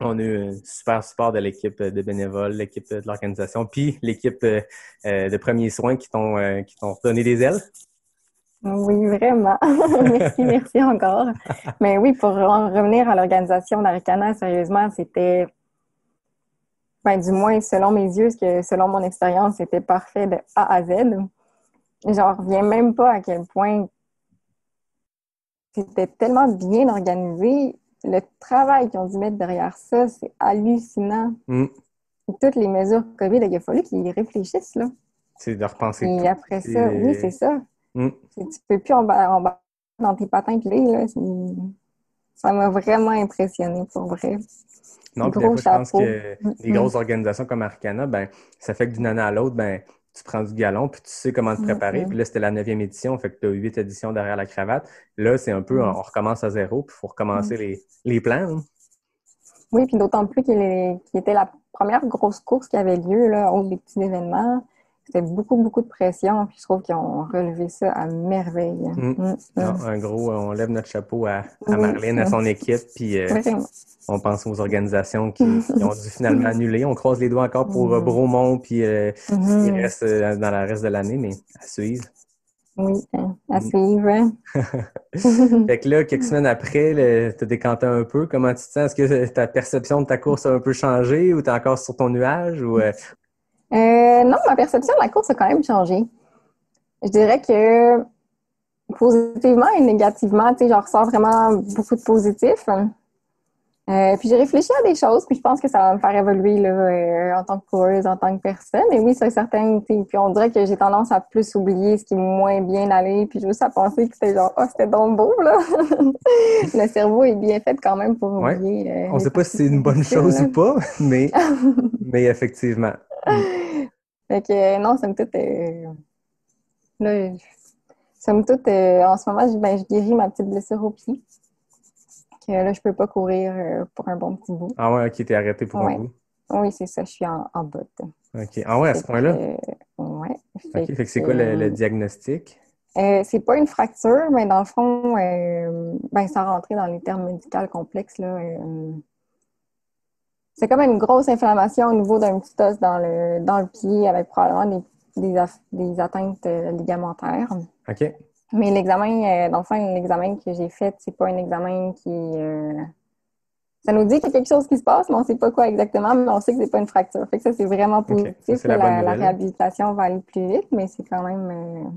on a eu un super support de l'équipe de bénévoles, l'équipe de l'organisation, puis l'équipe de premiers soins qui t'ont qui t'ont donné des ailes. Oui, vraiment. merci, merci encore. Mais oui, pour en revenir à l'organisation d'Aricana, sérieusement, c'était, ben, du moins selon mes yeux, ce que selon mon expérience, c'était parfait de A à Z. J'en reviens même pas à quel point c'était tellement bien organisé. Le travail qu'ils ont dû mettre derrière ça, c'est hallucinant. Mm. Toutes les mesures COVID, il a fallu qu'ils réfléchissent, là. C'est de repenser Et tout. après ça, Et- oui, c'est ça. Mm. Tu peux plus embarquer embarquer dans tes patins pilés, là. Ça m'a vraiment impressionné, pour vrai. Non, puis des fois, je pense que les grosses organisations comme Arcana, ben, ça fait que d'une année à l'autre, ben, tu prends du galon, puis tu sais comment te préparer. Mm. Puis là, c'était la neuvième édition, fait que tu as huit éditions derrière la cravate. Là, c'est un peu, Mm. on recommence à zéro, puis il faut recommencer les, les plans. hein. Oui, puis d'autant plus qu'il était la première grosse course qui avait lieu, là, au des petits événements. C'était beaucoup, beaucoup de pression, puis je trouve qu'ils ont relevé ça à merveille. Mm. Mm, mm. Non, un gros, on lève notre chapeau à, à Marlène, à son équipe, puis euh, on pense aux organisations qui, qui ont dû finalement annuler. On croise les doigts encore pour euh. Bromont, puis euh, il reste euh, dans le reste de l'année, mais à suivre. Oui, hein, à suivre. Fait que là, quelques semaines après, tu as décanté un peu. Comment tu te sens? Est-ce que ta perception de ta course a un peu changé ou tu es encore sur ton nuage? Ou, euh, Euh, non, ma perception de la course a quand même changé. Je dirais que positivement et négativement, tu sais, j'en ressors vraiment beaucoup de positifs. Euh, puis j'ai réfléchi à des choses, puis je pense que ça va me faire évoluer là, euh, en tant que coureuse, en tant que personne. Et oui, c'est certain. Puis on dirait que j'ai tendance à plus oublier ce qui est moins bien allé, puis juste à penser que c'était genre, oh, c'était donc beau, là. Le cerveau est bien fait quand même pour Ouais. oublier. euh, on sait pas si c'est une bonne chose ou pas, mais, mais effectivement. Fait que euh, non, somme toute, là, somme toute, euh, en ce moment, je, ben, je guéris ma petite blessure au pied. Que là, je peux pas courir euh, pour un bon petit bout. Ah ouais, ok, t'es arrêté pour Ouais. un bout. Oui, c'est ça, je suis en, en botte. Ok. Ah ouais, à ce point-là? euh. Ok, fait que c'est quoi le, le diagnostic? Euh, c'est pas une fracture, mais dans le fond, euh, ben, sans rentrer dans les termes médicaux complexes, là, c'est comme une grosse inflammation au niveau d'un petit os dans le, dans le pied avec probablement des, des, atteintes ligamentaires. Ok. Mais l'examen, euh, dans le fond, l'examen que j'ai fait, c'est pas un examen qui. euh, Ça nous dit qu'il y a quelque chose qui se passe, mais on sait pas quoi exactement, mais on sait que c'est pas une fracture. Fait que ça, c'est vraiment ça, positif. la là, bonne la, réhabilitation va aller plus vite, mais c'est quand même. euh,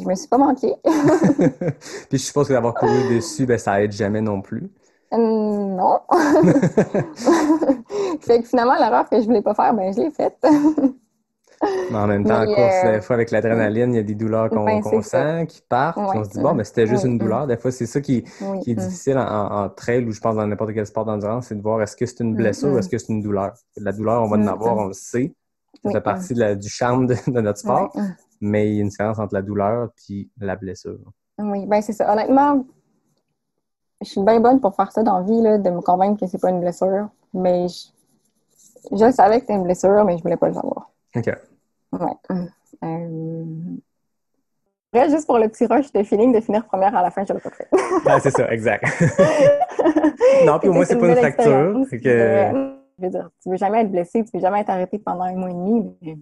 Je me suis pas manquée. Puis je suppose que d'avoir couru dessus, ben, ça aide jamais non plus. Euh, non. fait que finalement, l'erreur que je voulais pas faire, ben je l'ai faite. Mais en même temps, en course, euh, des fois, avec l'adrénaline, il y a des douleurs qu'on Ben, ça. sent, qui partent. Ouais, on se dit, bon, mais c'était juste une douleur. Des fois, c'est ça qui, Oui. qui est mm. difficile en, trail ou je pense dans n'importe quel sport d'endurance, c'est de voir est-ce que c'est une Mm, blessure ou mm. est-ce que c'est une douleur. La douleur, on va en avoir, mm. on le sait. Ça Oui, fait mm. partie de la- du charme de, de notre sport, mm. mais il y a une différence entre la douleur puis la blessure. Oui, ben c'est ça. Honnêtement, je suis bien bonne pour faire ça dans la vie, là, de me convaincre que c'est pas une blessure. Mais je, je savais que c'était une blessure, mais je voulais pas le savoir. OK. Ouais. Euh... Après, juste pour le petit rush de feeling de finir première à la fin, je l'ai pas fait. Ah, c'est ça, exact. non, puis au moins, c'est pas une fracture. que- Euh, Je veux dire, tu veux jamais être blessé, tu veux jamais être arrêté pendant un mois et demi. Mais,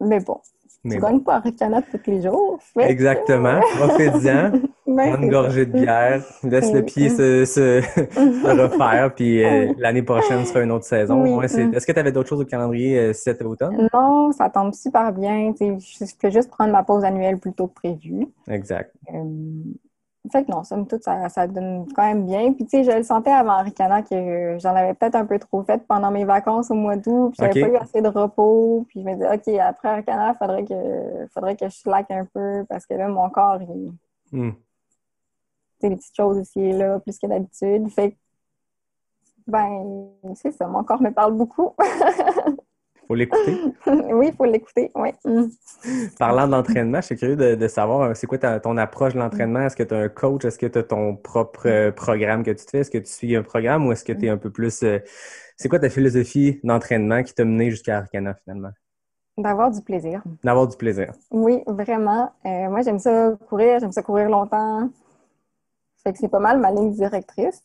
mais bon, mais tu bon. gagnes pas à Ricana tous les jours. fait Exactement. Profite-en. Prends une gorgée de bière, laisse le pied se, se, se refaire, puis euh, l'année prochaine sera une autre saison. Oui. Ouais, c'est- Mm. Est-ce que tu avais d'autres choses au calendrier euh, cet automne? Non, ça tombe super bien. Je peux juste prendre ma pause annuelle plus tôt que prévu. Exact. Euh, fait que non, somme toute, ça, ça donne quand même bien. Puis tu sais, je le sentais avant Ricana que j'en avais peut-être un peu trop fait pendant mes vacances au mois d'août. Puis j'avais pas eu assez de repos. Puis je me disais, OK, après Ricana, il faudrait que, faudrait que je slack un peu parce que là, mon corps, il, tu sais, des petites choses ici et là, plus que d'habitude. Fait que, ben, c'est ça, mon corps me parle beaucoup. Faut l'écouter. oui, il faut l'écouter, oui. Mm. Parlant d'entraînement, je suis curieux de, de savoir, euh, c'est quoi ta- ton approche de l'entraînement? Est-ce que tu as un coach? Est-ce que tu as ton propre euh, programme que tu te fais? Est-ce que tu suis un programme ou est-ce que tu es un peu plus... euh, c'est quoi ta philosophie d'entraînement qui t'a mené jusqu'à Arcana finalement? D'avoir du plaisir. D'avoir du plaisir. Oui, vraiment. Euh, moi, j'aime ça courir, j'aime ça courir longtemps. Fait que c'est pas mal ma ligne directrice.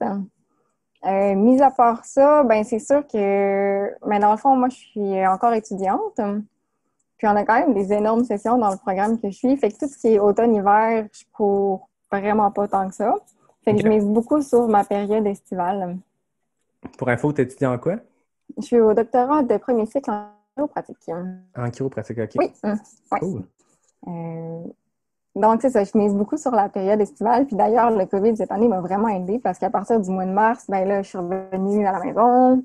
Euh, mis à part ça, ben c'est sûr que, mais dans le fond, moi, je suis encore étudiante. Puis on a quand même des énormes sessions dans le programme que je suis. Fait que tout ce qui est automne-hiver, je cours vraiment pas tant que ça. Fait que je mise beaucoup sur ma période estivale. Pour info, tu étudies en quoi? Je suis au doctorat de premier cycle en chiropratique. En chiropratique, OK. Oui. ouais. Cool. Euh, donc, c'est ça, je mise beaucoup sur la période estivale. Puis d'ailleurs, le COVID cette année m'a vraiment aidée parce qu'à partir du mois de mars, ben là, je suis revenue à la maison.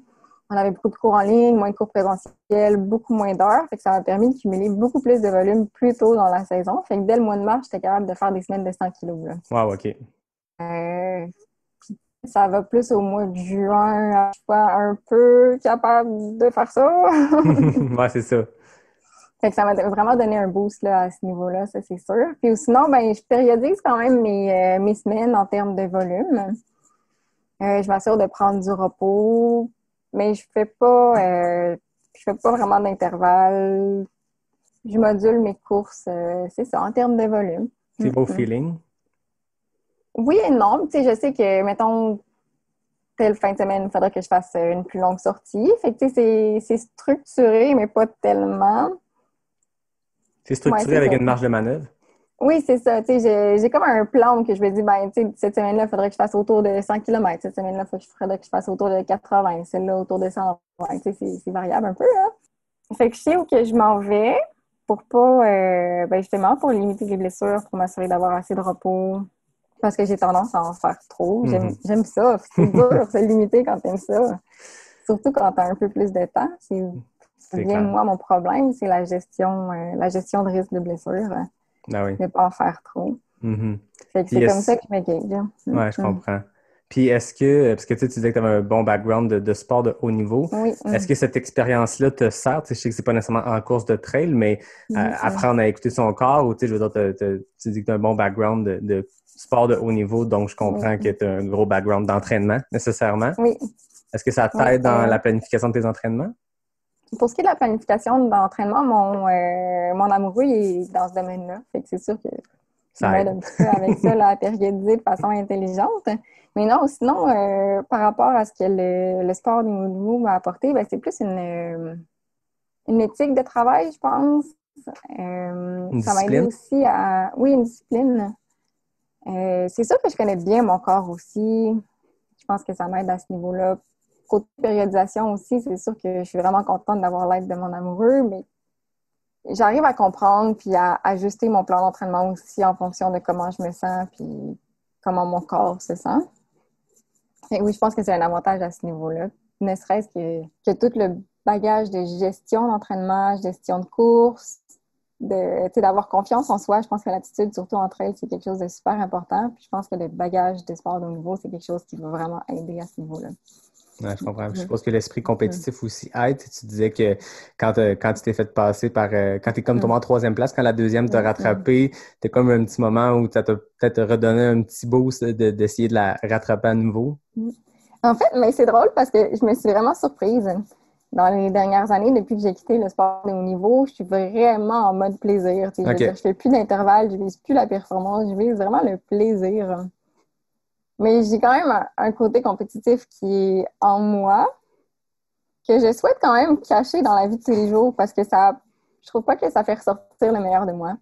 On avait beaucoup de cours en ligne, moins de cours présentiels, beaucoup moins d'heures. Fait que ça m'a permis de cumuler beaucoup plus de volume plus tôt dans la saison. Fait que dès le mois de mars, j'étais capable de faire des semaines de 100 kilos. Là. Wow, OK. Euh, ça va plus au mois de juin, je suis pas un peu capable de faire ça. ouais, c'est ça. Fait que ça m'a vraiment donné un boost là, à ce niveau-là, ça c'est sûr. Puis sinon, ben, je périodise quand même mes, euh, mes semaines en termes de volume. Euh, je m'assure de prendre du repos, mais je fais pas euh, je fais pas vraiment d'intervalle. Je module mes courses, c'est ça, en termes de volume. C'est beau Mhm. feeling? Oui et non. Tu sais, je sais que, mettons, telle fin de semaine, il faudrait que je fasse une plus longue sortie. Fait que, tu sais, c'est- c'est structuré, mais pas tellement. C'est structuré Ouais, avec ça. une marge de manœuvre. Oui, c'est ça. J'ai- comme un plan que je me dis, ben, cette semaine-là, il faudrait que je fasse autour de 100 km. Cette semaine-là, il faudrait que je fasse autour de 80. Celle-là, autour de 120. Tu sais, c'est- variable un peu, hein. Fait que je sais où que je m'en vais pour pas, euh, ben, justement, pour limiter les blessures, pour m'assurer d'avoir assez de repos. Parce que j'ai tendance à en faire trop. J'aime Mhm. j'aime ça. C'est dur de se limiter quand t'aimes ça. Surtout quand t'as un peu plus de temps. C'est C'est bien, moi, mon problème, c'est la gestion, euh, la gestion de risque de blessure. hein. Ah oui. Ne pas en faire trop. Mhm. Fait que Puis c'est comme ça que je me gage. Ouais, je Mm. comprends. Puis est-ce que, parce que tu sais, tu disais que tu avais un bon background de, de sport de haut niveau, Oui. mm. est-ce que cette expérience-là te sert? Tu sais, je sais que c'est pas nécessairement en course de trail, mais euh, apprendre à écouter son corps, ou tu sais, je veux dire, tu dis que tu as un bon background de, de sport de haut niveau, donc je comprends que tu as un gros background d'entraînement, nécessairement. Oui. Est-ce que ça t'aide dans euh, la planification de tes entraînements? Pour ce qui est de la planification d'entraînement, mon, euh, mon amoureux il est dans ce domaine-là. Fait que c'est sûr que ça m'aide aide. un petit peu avec ça, là, à périodiser de façon intelligente. Mais non, sinon, euh, par rapport à ce que le, le sport du niveau m'a apporté, ben, c'est plus une, euh, une éthique de travail, je pense. Euh, Une ça m'a aidé discipline? aussi à... Oui, une discipline. C'est sûr que je connais bien mon corps aussi. Je pense que ça m'aide à ce niveau-là. Côté périodisation aussi, c'est sûr que je suis vraiment contente d'avoir l'aide de mon amoureux, mais j'arrive à comprendre puis à ajuster mon plan d'entraînement aussi en fonction de comment je me sens puis comment mon corps se sent. Et oui, je pense que c'est un avantage à ce niveau-là. Ne serait-ce que, que tout le bagage de gestion d'entraînement, gestion de course, de, d'avoir confiance en soi. Je pense que l'attitude, surtout entre elles, c'est quelque chose de super important. Puis je pense que le bagage de sport de haut niveau, c'est quelque chose qui va vraiment aider à ce niveau-là. Ouais, je comprends. Je suppose que l'esprit compétitif aussi aide. Tu disais que quand, euh, quand tu t'es fait passer par. euh, quand tu es comme tombé en troisième place, quand la deuxième t'a rattrapé, t'es comme un petit moment où ça t'a peut-être redonné un petit boost de- d'essayer de la rattraper à nouveau. En fait, mais c'est drôle parce que je me suis vraiment surprise. Dans les dernières années, depuis que j'ai quitté le sport de haut niveau, je suis vraiment en mode plaisir. Je je fais plus d'intervalle, je vise plus la performance, je vise vraiment le plaisir. Mais j'ai quand même un, un côté compétitif qui est en moi, que je souhaite quand même cacher dans la vie de tous les jours parce que ça, je trouve pas que ça fait ressortir le meilleur de moi.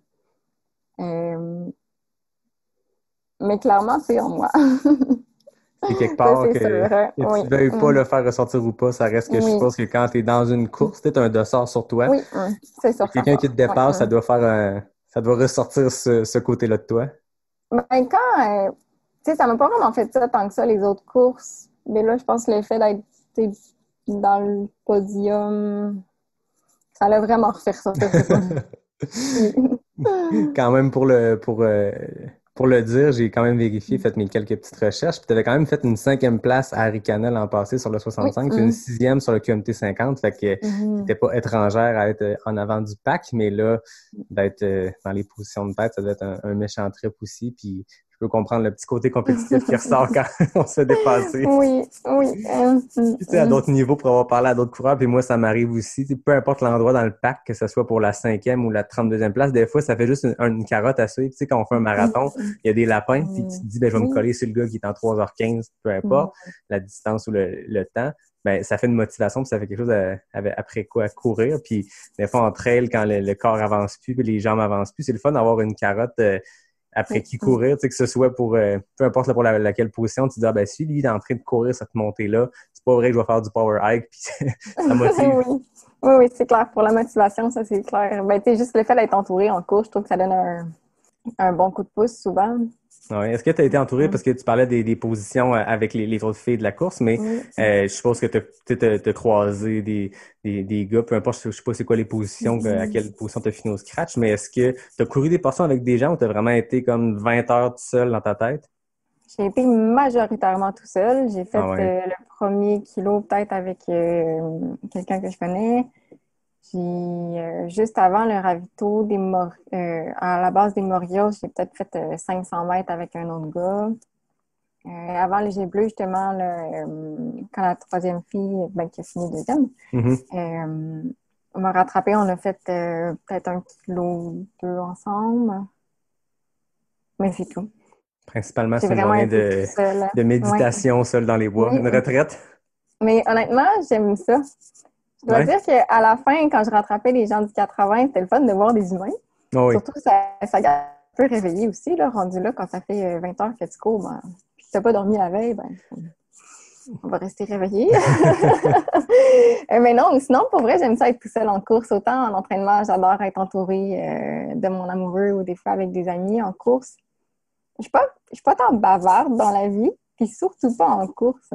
Euh, mais clairement, c'est en moi. Et quelque part, c'est que, que Oui. tu veuilles pas Mm. le faire ressortir ou pas, ça reste que je suppose que quand tu es dans une course, tu un dossard sur toi. Oui, hum, c'est sûr. Quelqu'un qui te dépasse, ça doit faire un- ça doit ressortir ce, ce côté-là de toi. Ben, quand, euh, tu sais, ça m'a pas vraiment fait ça tant que ça, les autres courses. Mais là, je pense que le fait d'être dans le podium, ça l'a vraiment ce podium. quand même pour le pour euh, pour le dire, j'ai quand même vérifié, fait mes quelques petites recherches. Puis tu avais quand même fait une cinquième place à Harry-Canel l'an passé sur le 65, Oui. puis une Mhm. sixième sur le QMT 50. Fait que Mhm. t'étais pas étrangère à être euh, en avant du pack, mais là, d'être euh, dans les positions de tête, ça doit être un, un méchant trip aussi. Puis je peux comprendre le petit côté compétitif qui ressort quand on se fait dépasser. Oui, oui. hum, Tu sais, à d'autres niveaux pour avoir parlé à d'autres coureurs, puis moi, ça m'arrive aussi. Tu sais, peu importe l'endroit dans le pack, que ce soit pour la cinquième ou la 32e place, des fois, ça fait juste une, une carotte à suivre. Tu sais, quand on fait un marathon, il y a des lapins, puis tu te dis, ben, je vais me coller sur le gars qui est en 3h15, peu importe la distance ou le, le temps. Ben, ça fait une motivation, puis ça fait quelque chose à- après quoi à courir. Puis des fois, en trail, quand le, le corps avance plus, puis les jambes avancent plus, c'est le fun d'avoir une carotte euh, après qui courir, tu sais, que ce soit pour, euh, peu importe là, pour la, laquelle position, tu te dis, ah, ben, si lui, il est en train de courir cette montée-là, c'est pas vrai que je vais faire du power hike, puis ça motive. oui, oui, oui, c'est clair. Pour la motivation, ça, c'est clair. Ben, tu sais, juste le fait d'être entouré en course, je trouve que ça donne un, un bon coup de pouce souvent. Ouais. Est-ce que tu as été entouré, parce que tu parlais des, des positions euh, avec les, les autres filles de la course, mais Oui. euh, je suppose que tu as croisé des, des, des gars, peu importe, je sais pas c'est quoi les positions, à quelle position tu as fini au scratch, mais est-ce que tu as couru des portions avec des gens ou tu as vraiment été comme 20 heures tout seul dans ta tête? J'ai été majoritairement tout seul. J'ai fait Ah ouais. euh, le premier kilo peut-être avec euh, quelqu'un que je connais. J'ai euh, juste avant le ravito des Mor- euh, à la base des Morios, j'ai peut-être fait euh, 500 mètres avec un autre gars. Euh, avant les G bleus, justement, là, quand la troisième fille ben, qui a fini deuxième, Mhm. euh, on m'a rattrapé, on a fait peut-être un kilo ou deux ensemble. Mais c'est tout. Principalement, c'est un vraiment moyen été de, seule. de méditation seul dans les bois. Oui. Une retraite? Mais honnêtement, j'aime ça. Je dois Ouais. dire qu'à la fin, quand je rattrapais les gens du 80, c'était le fun de voir des humains. Oh oui. Surtout, ça, ça garde un peu réveillé aussi, là, rendu là, quand ça fait euh, 20 heures que tu cours, ben, puis que tu n'as pas dormi la veille, ben, on va rester réveillé. Euh, Mais non, sinon, pour vrai, j'aime ça être tout seul en course. Autant en entraînement, j'adore être entourée euh, de mon amoureux ou des fois avec des amis en course. Je suis pas, je suis pas tant bavarde dans la vie, puis surtout pas en course.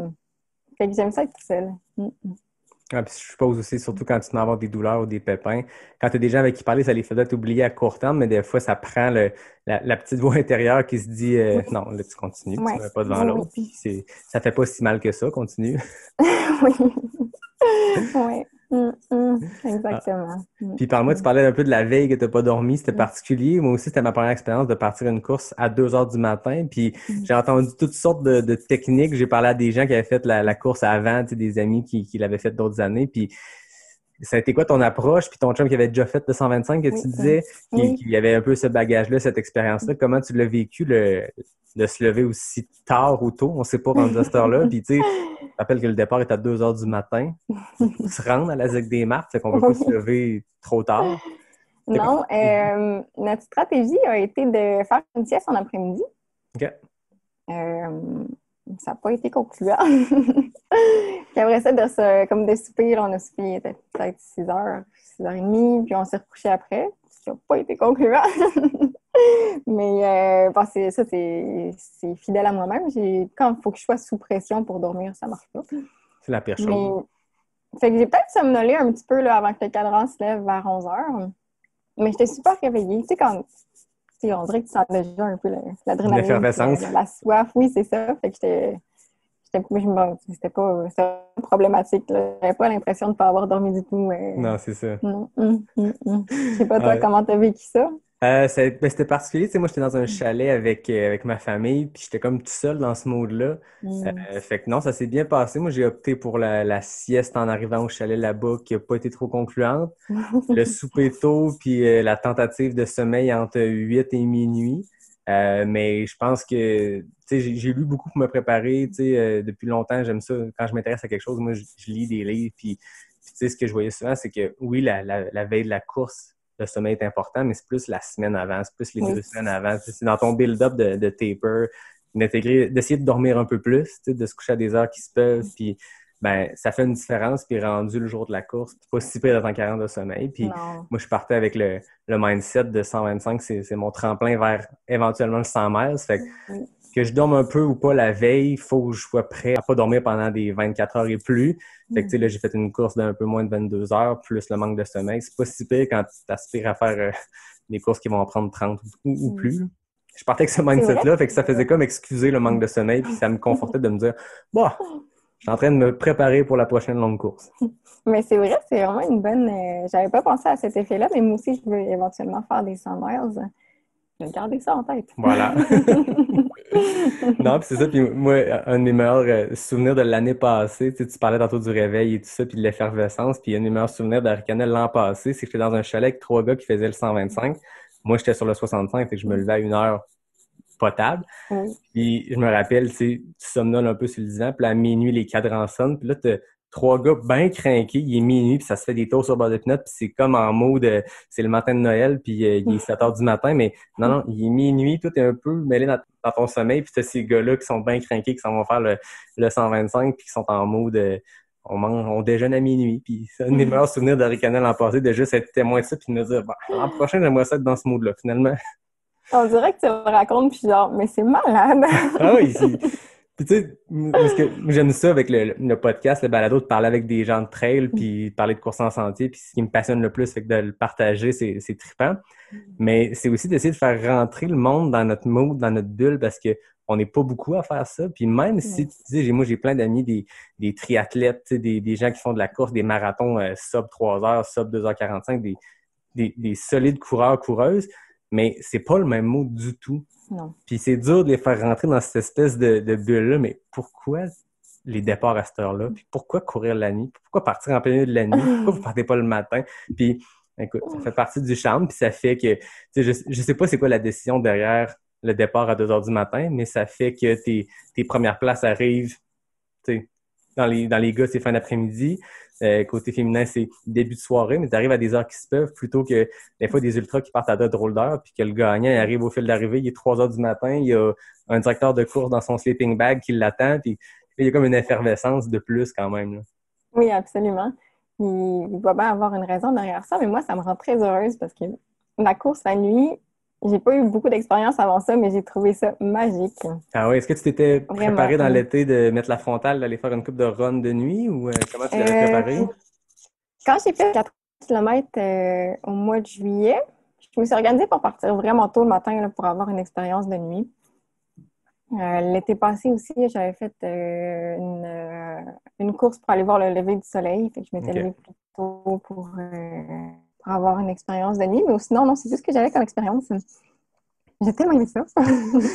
Fait que j'aime ça être tout seul. Mm, mm. Ah, puis je suppose aussi, surtout quand tu vas avoir des douleurs ou des pépins, quand tu as des gens avec qui parler, ça les fait peut-être oublier à court terme, mais des fois, ça prend le, la, la petite voix intérieure qui se dit euh, non, là, tu continues, Ouais. tu vas pas devant Oui, l'autre. oui. Ça fait pas si mal que ça, continue. oui. oui. Mm, mm. Exactement. Mm. Puis parle-moi, tu parlais un peu de la veille que tu pas dormi, c'était particulier. Moi aussi, c'était ma première expérience de partir une course à 2 heures du matin. Puis j'ai entendu toutes sortes de, de techniques. J'ai parlé à des gens qui avaient fait la, la course avant, des amis qui, qui l'avaient fait d'autres années. Puis ça a été quoi ton approche? Puis ton chum qui avait déjà fait le 125 que Oui, tu disais, qui, oui. qui avait un peu ce bagage-là, cette expérience-là. Comment tu l'as vécu, le, de se lever aussi tard ou tôt? On sait pas rendu à cette heure-là. Puis tu sais, je rappelle que le départ est à 2 heures du matin. Se rendre à la ZEC des Martes, fait qu'on peut pas se lever trop tard. Non, euh, notre stratégie a été de faire une sieste en après-midi. OK. Euh, ça n'a pas été concluant. puis après ça, de se, comme de souper, là, on a soupé, peut-être 6 h, 6 h 30, puis on s'est recouché après, ce qui n'a pas été concluant. Mais euh, bon, ça, c'est fidèle à moi-même. Quand il faut que je sois sous pression pour dormir, ça marche pas. C'est la pire chose. Mais Fait que j'ai peut-être somnolé un petit peu là, avant que le cadran se lève vers 11 heures. Mais j'étais super réveillée. Tu sais, quand. Sais, on dirait que tu sens déjà un peu l'adrénaline. L'effervescence. La, la soif, oui, c'est ça. Fait que j'étais. C'était pas, pas problématique. J'avais pas l'impression de ne pas avoir dormi du tout. mais- Non, c'est ça. Hum, hum. Je sais pas, toi, Ouais. comment t'as vécu ça? Euh, ben, c'était particulier, tu sais, moi j'étais dans un chalet avec, euh, avec ma famille, puis j'étais comme tout seul dans ce mode-là. Hum. Euh, fait que non, ça s'est bien passé. Moi, j'ai opté pour la, la sieste en arrivant au chalet là-bas, qui a pas été trop concluante. Le souper tôt, puis euh, la tentative de sommeil entre 8 et minuit. Euh, mais je pense que, tu sais, j'ai j'ai lu beaucoup pour me préparer, tu sais, euh, depuis longtemps, j'aime ça. Quand je m'intéresse à quelque chose, moi, je, je lis des livres, puis, puis, tu sais, ce que je voyais souvent, c'est que, oui, la, la, la veille de la course, le sommeil est important, mais c'est plus la semaine avant, c'est plus les Oui. deux semaines avant. C'est dans ton build-up de, de taper, d'intégrer, d'essayer de dormir un peu plus, de se coucher à des heures qui se peuvent, puis ben ça fait une différence, puis rendu le jour de la course, pas si pire d'être en 40 de sommeil, puis Non. moi je partais avec le, le mindset de 125, c'est c'est mon tremplin vers éventuellement le 100 miles, fait que, Oui. Que je dorme un peu ou pas la veille, il faut que je sois prêt à pas dormir pendant des 24 heures et plus, fait que tu sais là j'ai fait une course d'un peu moins de 22 heures, plus le manque de sommeil, c'est pas si pire quand tu t'aspires à faire euh, des courses qui vont en prendre 30 ou, ou Mm. plus. Je partais avec ce mindset-là, fait que ça faisait comme excuser le manque de sommeil, puis ça me confortait de me dire, bah, je suis en train de me préparer pour la prochaine longue course. Mais c'est vrai, c'est vraiment une bonne. euh, J'avais pas pensé à cet effet-là, mais moi aussi, je veux éventuellement faire des 100 miles. Je vais garder ça en tête. Voilà. non, puis c'est ça. Puis moi, un de mes meilleurs euh, souvenirs de l'année passée, tu sais, tu parlais tantôt du réveil et tout ça, puis de l'effervescence. Puis un de mes meilleurs souvenirs d'Aricana l'an passé, c'est que j'étais dans un chalet avec trois gars qui faisaient le 125. Moi, j'étais sur le 65, fait que je me levais à une heure potable. Oui. Puis je me rappelle, tu sais, tu somnoles un peu sur le divan, puis à minuit, les cadrans sonnent, puis là, t'as trois gars bien craqués, il est minuit, puis ça se fait des tours sur le bord de pinot, puis c'est comme en mode, euh, c'est le matin de Noël, puis euh, il est 7 heures du matin, mais non, non, il est minuit, tout est un peu mêlé dans, dans ton sommeil, puis t'as ces gars-là qui sont bien craqués, qui s'en vont faire le, le 125, puis qui sont en mode... euh, on mange, on déjeune à minuit, puis c'est un de mes meilleurs souvenirs d'Aricana l'an passé, de juste être témoin de ça, puis de me dire, bah, l'an prochain, j'aimerais ça être dans ce mode-là, finalement. On dirait que tu me racontes, puis genre, mais c'est malade. Ah oui. Puis tu sais, m- parce que j'aime ça avec le, le podcast, le balado, de parler avec des gens de trail, puis parler de course en sentier, puis ce qui me passionne le plus, c'est de le partager, c'est, c'est trippant. Mais c'est aussi d'essayer de faire rentrer le monde dans notre mood, dans notre bulle, parce que on n'est pas beaucoup à faire ça. Puis même si, tu sais, moi, j'ai plein d'amis, des, des triathlètes, des, des gens qui font de la course, des marathons euh, sub 3 heures, sub 2h45, des, des, des solides coureurs, coureuses, mais c'est pas le même mot du tout. Non. Puis c'est dur de les faire rentrer dans cette espèce de, de bulle-là, mais pourquoi les départs à cette heure-là? Puis pourquoi courir la nuit? Pourquoi partir en plein milieu de la nuit? Pourquoi vous partez pas le matin? Puis écoute, ça fait partie du charme, puis ça fait que, je, je sais pas c'est quoi la décision derrière le départ à 2 heures du matin, mais ça fait que tes, tes premières places arrivent, tu sais, dans les, dans les gars, c'est fin d'après-midi. Euh, côté féminin, c'est début de soirée, mais tu arrives à des heures qui se peuvent plutôt que des fois des ultras qui partent à deux drôles d'heures, puis que le gagnant arrive au fil d'arrivée, il est 3 heures du matin, il y a un directeur de course dans son sleeping bag qui l'attend, puis il y a comme une effervescence de plus quand même. Oui, absolument. Il, il doit bien avoir une raison derrière ça, mais moi, ça me rend très heureuse parce que la course la nuit, j'ai pas eu beaucoup d'expérience avant ça, mais j'ai trouvé ça magique. Ah oui, est-ce que tu t'étais préparé dans l'été de mettre la frontale, d'aller faire une coupe de run de nuit ou euh, comment tu l'avais Euh, préparé? Quand j'ai fait 4 km au mois de juillet, je me suis organisée pour partir vraiment tôt le matin là, pour avoir une expérience de nuit. Euh, L'été passé aussi, j'avais fait euh, une, euh, une course pour aller voir le lever du soleil. Fait que je m'étais Ok. levée plus tôt pour, euh, pour avoir une expérience de nuit. Mais sinon, non, c'est tout ce que j'avais comme expérience. J'ai tellement aimé ça.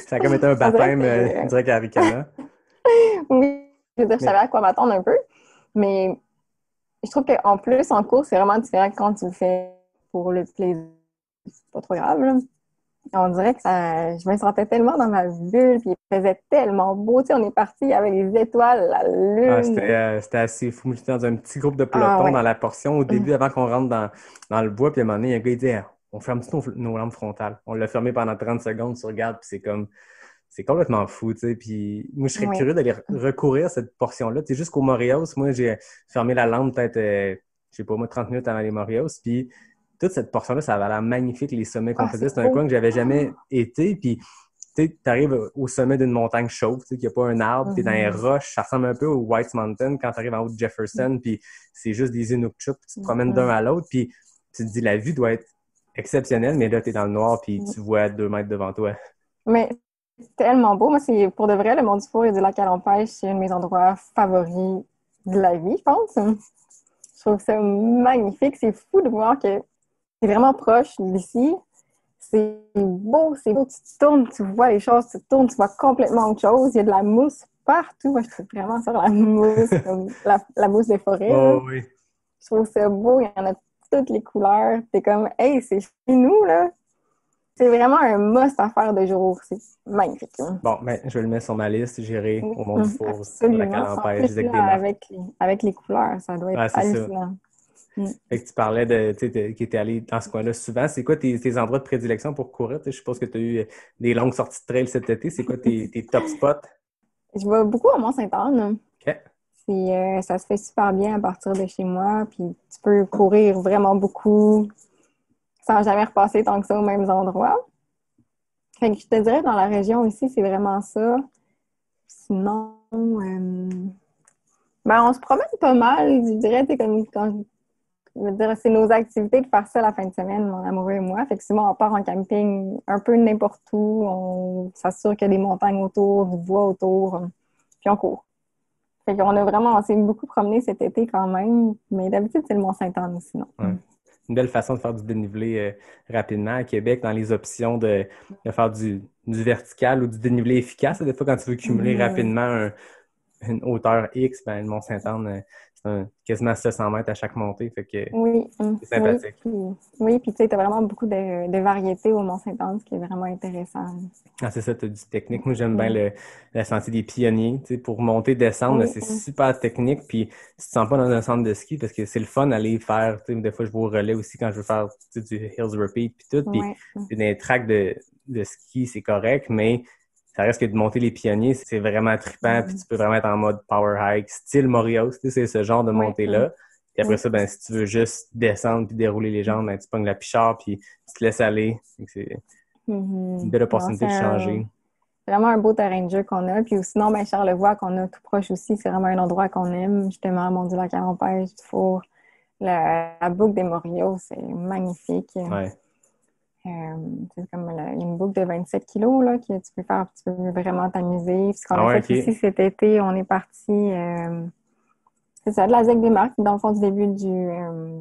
Ça a comme été un baptême euh, direct à Ricana. Oui, je veux dire, je savais à quoi m'attendre un peu. Mais je trouve qu'en plus, en cours, c'est vraiment différent quand tu le fais pour le plaisir. C'est pas trop grave, là. On dirait que ça, je me sentais tellement dans ma bulle, puis il faisait tellement beau. Tu sais, on est parti, il y avait les étoiles, la lune. Ah, c'était, euh, assez fou. J'étais dans un petit groupe de peloton Ah, ouais. dans la portion au début, avant qu'on rentre dans, dans le bois. Puis à un moment donné, il y a un gars qui dit Ah, On ferme-tu nos, nos lampes frontales On l'a fermé pendant 30 secondes, tu regardes, puis c'est comme. C'est complètement fou, tu sais. Puis moi, je serais curieux d'aller re- recourir cette portion-là. Tu sais, jusqu'au Montréal, moi, j'ai fermé la lampe peut-être, euh, je sais pas moi, 30 minutes avant les Montréal. Puis toute cette portion-là, ça avait l'air magnifique, les sommets qu'on Ah, faisait. c'est un coin que j'avais jamais été. Puis tu tu arrives au sommet d'une montagne chaude, tu sais, qu'il n'y a pas un arbre, tu es dans les Mhm. roches, ça ressemble un peu au White Mountain quand tu arrives en haut de Jefferson, puis c'est juste des Inuktitut, puis tu te promènes Mhm. d'un à l'autre, puis tu te dis, la vue doit être exceptionnelle, mais là, tu es dans le noir, puis Mhm. tu vois deux mètres devant toi. Mais c'est tellement beau. Moi, c'est pour de vrai, le Mont du Four et du lac à l'Empêche, c'est un de mes endroits favoris de la vie, je pense. Je trouve ça magnifique. C'est fou de voir que c'est vraiment proche d'ici. C'est beau, c'est beau. Tu te tournes, tu vois les choses, tu te tournes, tu vois complètement autre chose. Il y a de la mousse partout. Moi, je trouve vraiment sur la mousse, comme la, la mousse des forêts. Oh oui. Je trouve ça beau. Il y en a toutes les couleurs. T'es comme, hey, c'est chez nous, là. C'est vraiment un must à faire de jour. C'est magnifique. hein. Bon, ben, je vais le mettre sur ma liste, j'irai au Mont du Four, la avec les, avec les couleurs, ça doit être Ah, c'est ça. Fait que tu parlais de, tu sais, qui était allé dans ce coin-là souvent. C'est quoi tes, tes endroits de prédilection pour courir? Je suppose que tu as eu euh, des longues sorties de trail cet été. C'est quoi tes, tes top spots? Je vais beaucoup à Mont-Saint-Anne. OK. C'est, euh, ça se fait super bien à partir de chez moi. Puis tu peux courir vraiment beaucoup sans jamais repasser tant que ça aux mêmes endroits. Fait que je te dirais, dans la région ici, c'est vraiment ça. Sinon, euh, ben, on se promène pas mal. Je dirais, sais, comme quand dire, c'est nos activités de faire ça la fin de semaine, mon amoureux et moi. Fait que souvent, on part en camping un peu n'importe où. On s'assure qu'il y a des montagnes autour, du bois autour, puis on court. Fait qu'on a vraiment, on s'est beaucoup promené cet été quand même, mais d'habitude, c'est le Mont-Saint-Anne aussi, non? Ouais. Une belle façon de faire du dénivelé euh, rapidement à Québec dans les options de, de faire du, du vertical ou du dénivelé efficace. Des fois, quand tu veux cumuler Mhm. rapidement un- une hauteur X, ben, le Mont-Saint-Anne, euh, quasiment 700 mètres à chaque montée. Fait que Oui. hum, C'est sympathique. Oui, puis, tu sais, t'as vraiment beaucoup de, de variétés au Mont-Saint-Anne, ce qui est vraiment intéressant. Ah, c'est ça, tu as du technique. Moi, j'aime bien le, le sentier des pionniers. Tu sais, pour monter, descendre, Oui, c'est oui. super technique. Puis, tu te sens pas dans un centre de ski parce que c'est le fun d'aller faire. Tu sais, des fois, je vais au relais aussi quand je veux faire tu sais, du Hills Repeat puis tout. Puis, Ouais. c'est des tracks de, de ski, c'est correct, mais ça reste que de monter les pionniers, c'est vraiment trippant. Mhm. Puis, tu peux vraiment être en mode power hike, style Morios. Tu sais, c'est ce genre de montée-là. Puis après ça, ben, si tu veux juste descendre puis dérouler les jambes, ben, tu pognes la pichard puis tu te laisses aller. C'est Mhm. une belle opportunité Non, de c'est un- changer. vraiment un beau terrain de jeu qu'on a. Puis sinon, ben, Charlevoix, qu'on a tout proche aussi, c'est vraiment un endroit qu'on aime. Justement, mon Dieu, la Carampège, du Four, la, la boucle des Moriaux, c'est magnifique. Ouais. Euh, c'est comme la- il y a une boucle de 27 kilos là, que tu peux faire, tu peux vraiment t'amuser. Ce qu'on Ah a ouais, fait ici cet été, on est parti, euh, c'est ça, de la ZEC des Marques, dans le fond du début du, euh,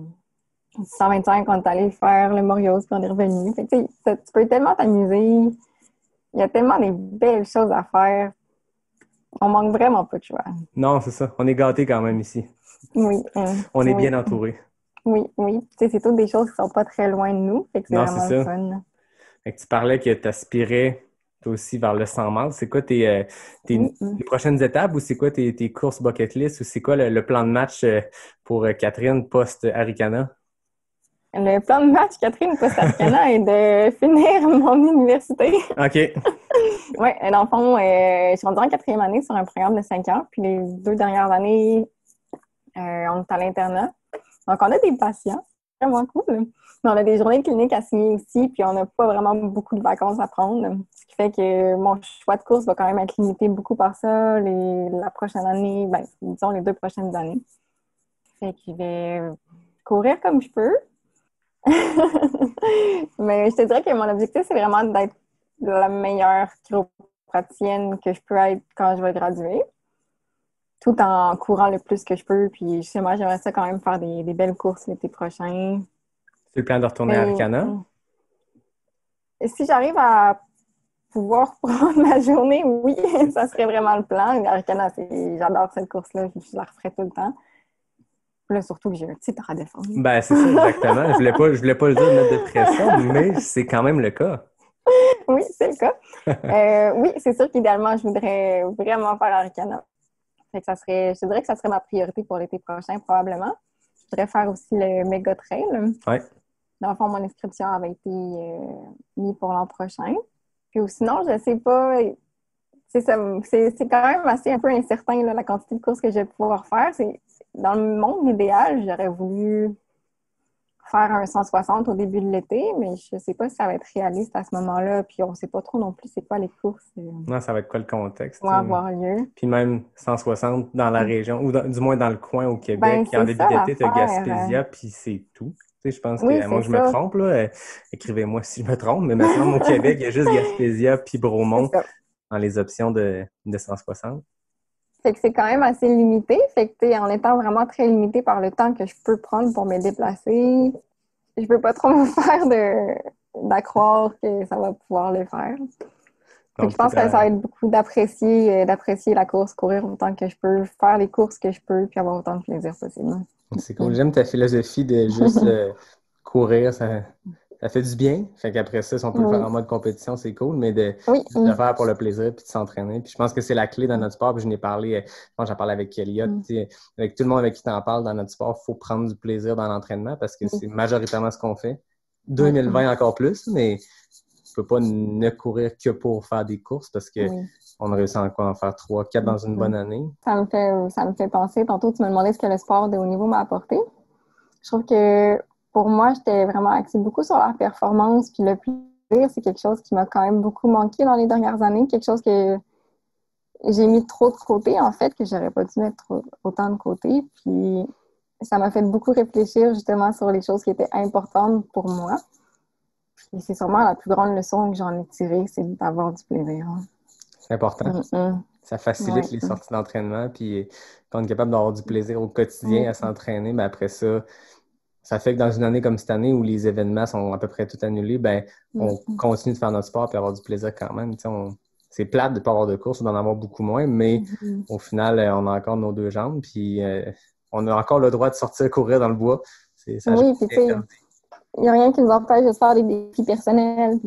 du 125, on est allé faire le Morios, puis on est revenu. Fait que, tu peux tellement t'amuser. Il y a tellement des belles choses à faire. On manque vraiment pas de choix. Non, c'est ça. On est gâtés quand même ici. Oui. euh, On est oui. bien entouré. Oui, oui. Tu sais, c'est toutes des choses qui sont pas très loin de nous. Fait que c'est vraiment ça. fun. Fait que tu parlais que tu aspirais toi aussi vers le 100 miles. C'est quoi tes, euh, tes prochaines étapes ou c'est quoi tes, tes courses bucket list ou c'est quoi le, le plan de match euh, pour euh, Catherine post-Aricana? Le plan de match, Catherine Postarcana, est de finir mon université. OK. Oui, dans le fond, euh, je suis rendue en quatrième année sur un programme de cinq ans. Puis les deux dernières années, euh, on est à l'internat. Donc, on a des patients. Vraiment cool. Mais on a des journées cliniques à signer aussi. Puis on n'a pas vraiment beaucoup de vacances à prendre. Ce qui fait que mon choix de course va quand même être limité beaucoup par ça la prochaine année, ben, disons les deux prochaines années. Fait que je vais courir comme je peux. Mais je te dirais que mon objectif, c'est vraiment d'être la meilleure chiropraticienne que je peux être quand je vais graduer, tout en courant le plus que je peux. Puis justement, j'aimerais ça quand même faire des, des belles courses l'été prochain. C'est le plan de retourner à Mais, Aricana? euh, Si j'arrive à pouvoir prendre ma journée, oui, ça serait vraiment le plan. Arcana, c'est- j'adore cette course-là, je la referai tout le temps. Là, surtout que j'ai un titre à défendre. Ben, c'est ça, exactement. je voulais pas, je voulais pas le dire de mettre de pression, mais c'est quand même le cas. Oui, c'est le cas. Euh, oui, c'est sûr qu'idéalement, je voudrais vraiment faire Arcana. Fait que ça serait, je dirais que ça serait ma priorité pour l'été prochain, probablement. Je voudrais faire aussi le méga trail. Ouais. Dans le fond, mon inscription avait été euh, mise pour l'an prochain. Puis ou sinon, je sais pas. C'est quand même assez un peu incertain là, la quantité de courses que je vais pouvoir faire. Dans le monde idéal, j'aurais voulu faire un 160 au début de l'été, mais je sais pas si ça va être réaliste à ce moment-là. Puis on sait pas trop non plus c'est quoi les courses euh, Non, ça va être quoi le contexte? qui tu avoir lieu. Puis même 160 dans la région, ou dans- du moins dans le coin au Québec. Ben, en début d'été, t'as l'affaire, Gaspésia, puis c'est tout. Tu sais, je pense que, Oui, à moins que c'est je me trompe, là, euh, écrivez-moi si je me trompe, mais maintenant, au Québec, il y a juste Gaspésia puis Bromont dans les options de, de 160. Fait que c'est quand même assez limité. Fait que, tu sais, en étant vraiment très limité par le temps que je peux prendre pour me déplacer, je peux pas trop me faire de d'accroire que ça va pouvoir le faire. Fait que Donc, je pense que ça va être beaucoup d'apprécier euh, d'apprécier la course, courir autant que je peux, faire les courses que je peux, puis avoir autant de plaisir possible. C'est cool. J'aime ta philosophie de juste euh, courir, ça, ça fait du bien. Fait qu'après ça, si on peut le faire en mode compétition, c'est cool, mais de, Oui, de le faire pour le plaisir puis de s'entraîner. Puis je pense que c'est la clé dans notre sport. Puis je n'ai parlé, euh, je pense j'en parlais avec Elliot, Mm. avec tout le monde avec qui t'en parle dans notre sport, il faut prendre du plaisir dans l'entraînement parce que c'est majoritairement ce qu'on fait. 2020 encore plus, mais tu peux pas ne courir que pour faire des courses parce que on a réussi quoi en faire trois, quatre dans une bonne année. Ça me fait ça me fait penser. Tantôt, tu me demandais ce que le sport de haut niveau m'a apporté. Je trouve que pour moi, j'étais vraiment axée beaucoup sur la performance, puis le plaisir, c'est quelque chose qui m'a quand même beaucoup manqué dans les dernières années, quelque chose que j'ai mis trop de côté, en fait, que j'aurais pas dû mettre autant de côté. Puis ça m'a fait beaucoup réfléchir justement sur les choses qui étaient importantes pour moi. Puis c'est sûrement la plus grande leçon que j'en ai tirée, c'est d'avoir du plaisir. C'est important. Mm, mm. Ça facilite Ouais. les sorties d'entraînement, puis quand on est capable d'avoir du plaisir au quotidien à s'entraîner, ben après ça, ça fait que dans une année comme cette année où les événements sont à peu près tout annulés, ben on Mm. continue de faire notre sport et avoir du plaisir quand même. On- C'est plate de ne pas avoir de course ou d'en avoir beaucoup moins, mais Mhm. au final, euh, on a encore nos deux jambes, puis euh, on a encore le droit de sortir courir dans le bois. Ça Oui, puis tu sais, il n'y a rien qui nous empêche de se faire des défis personnels.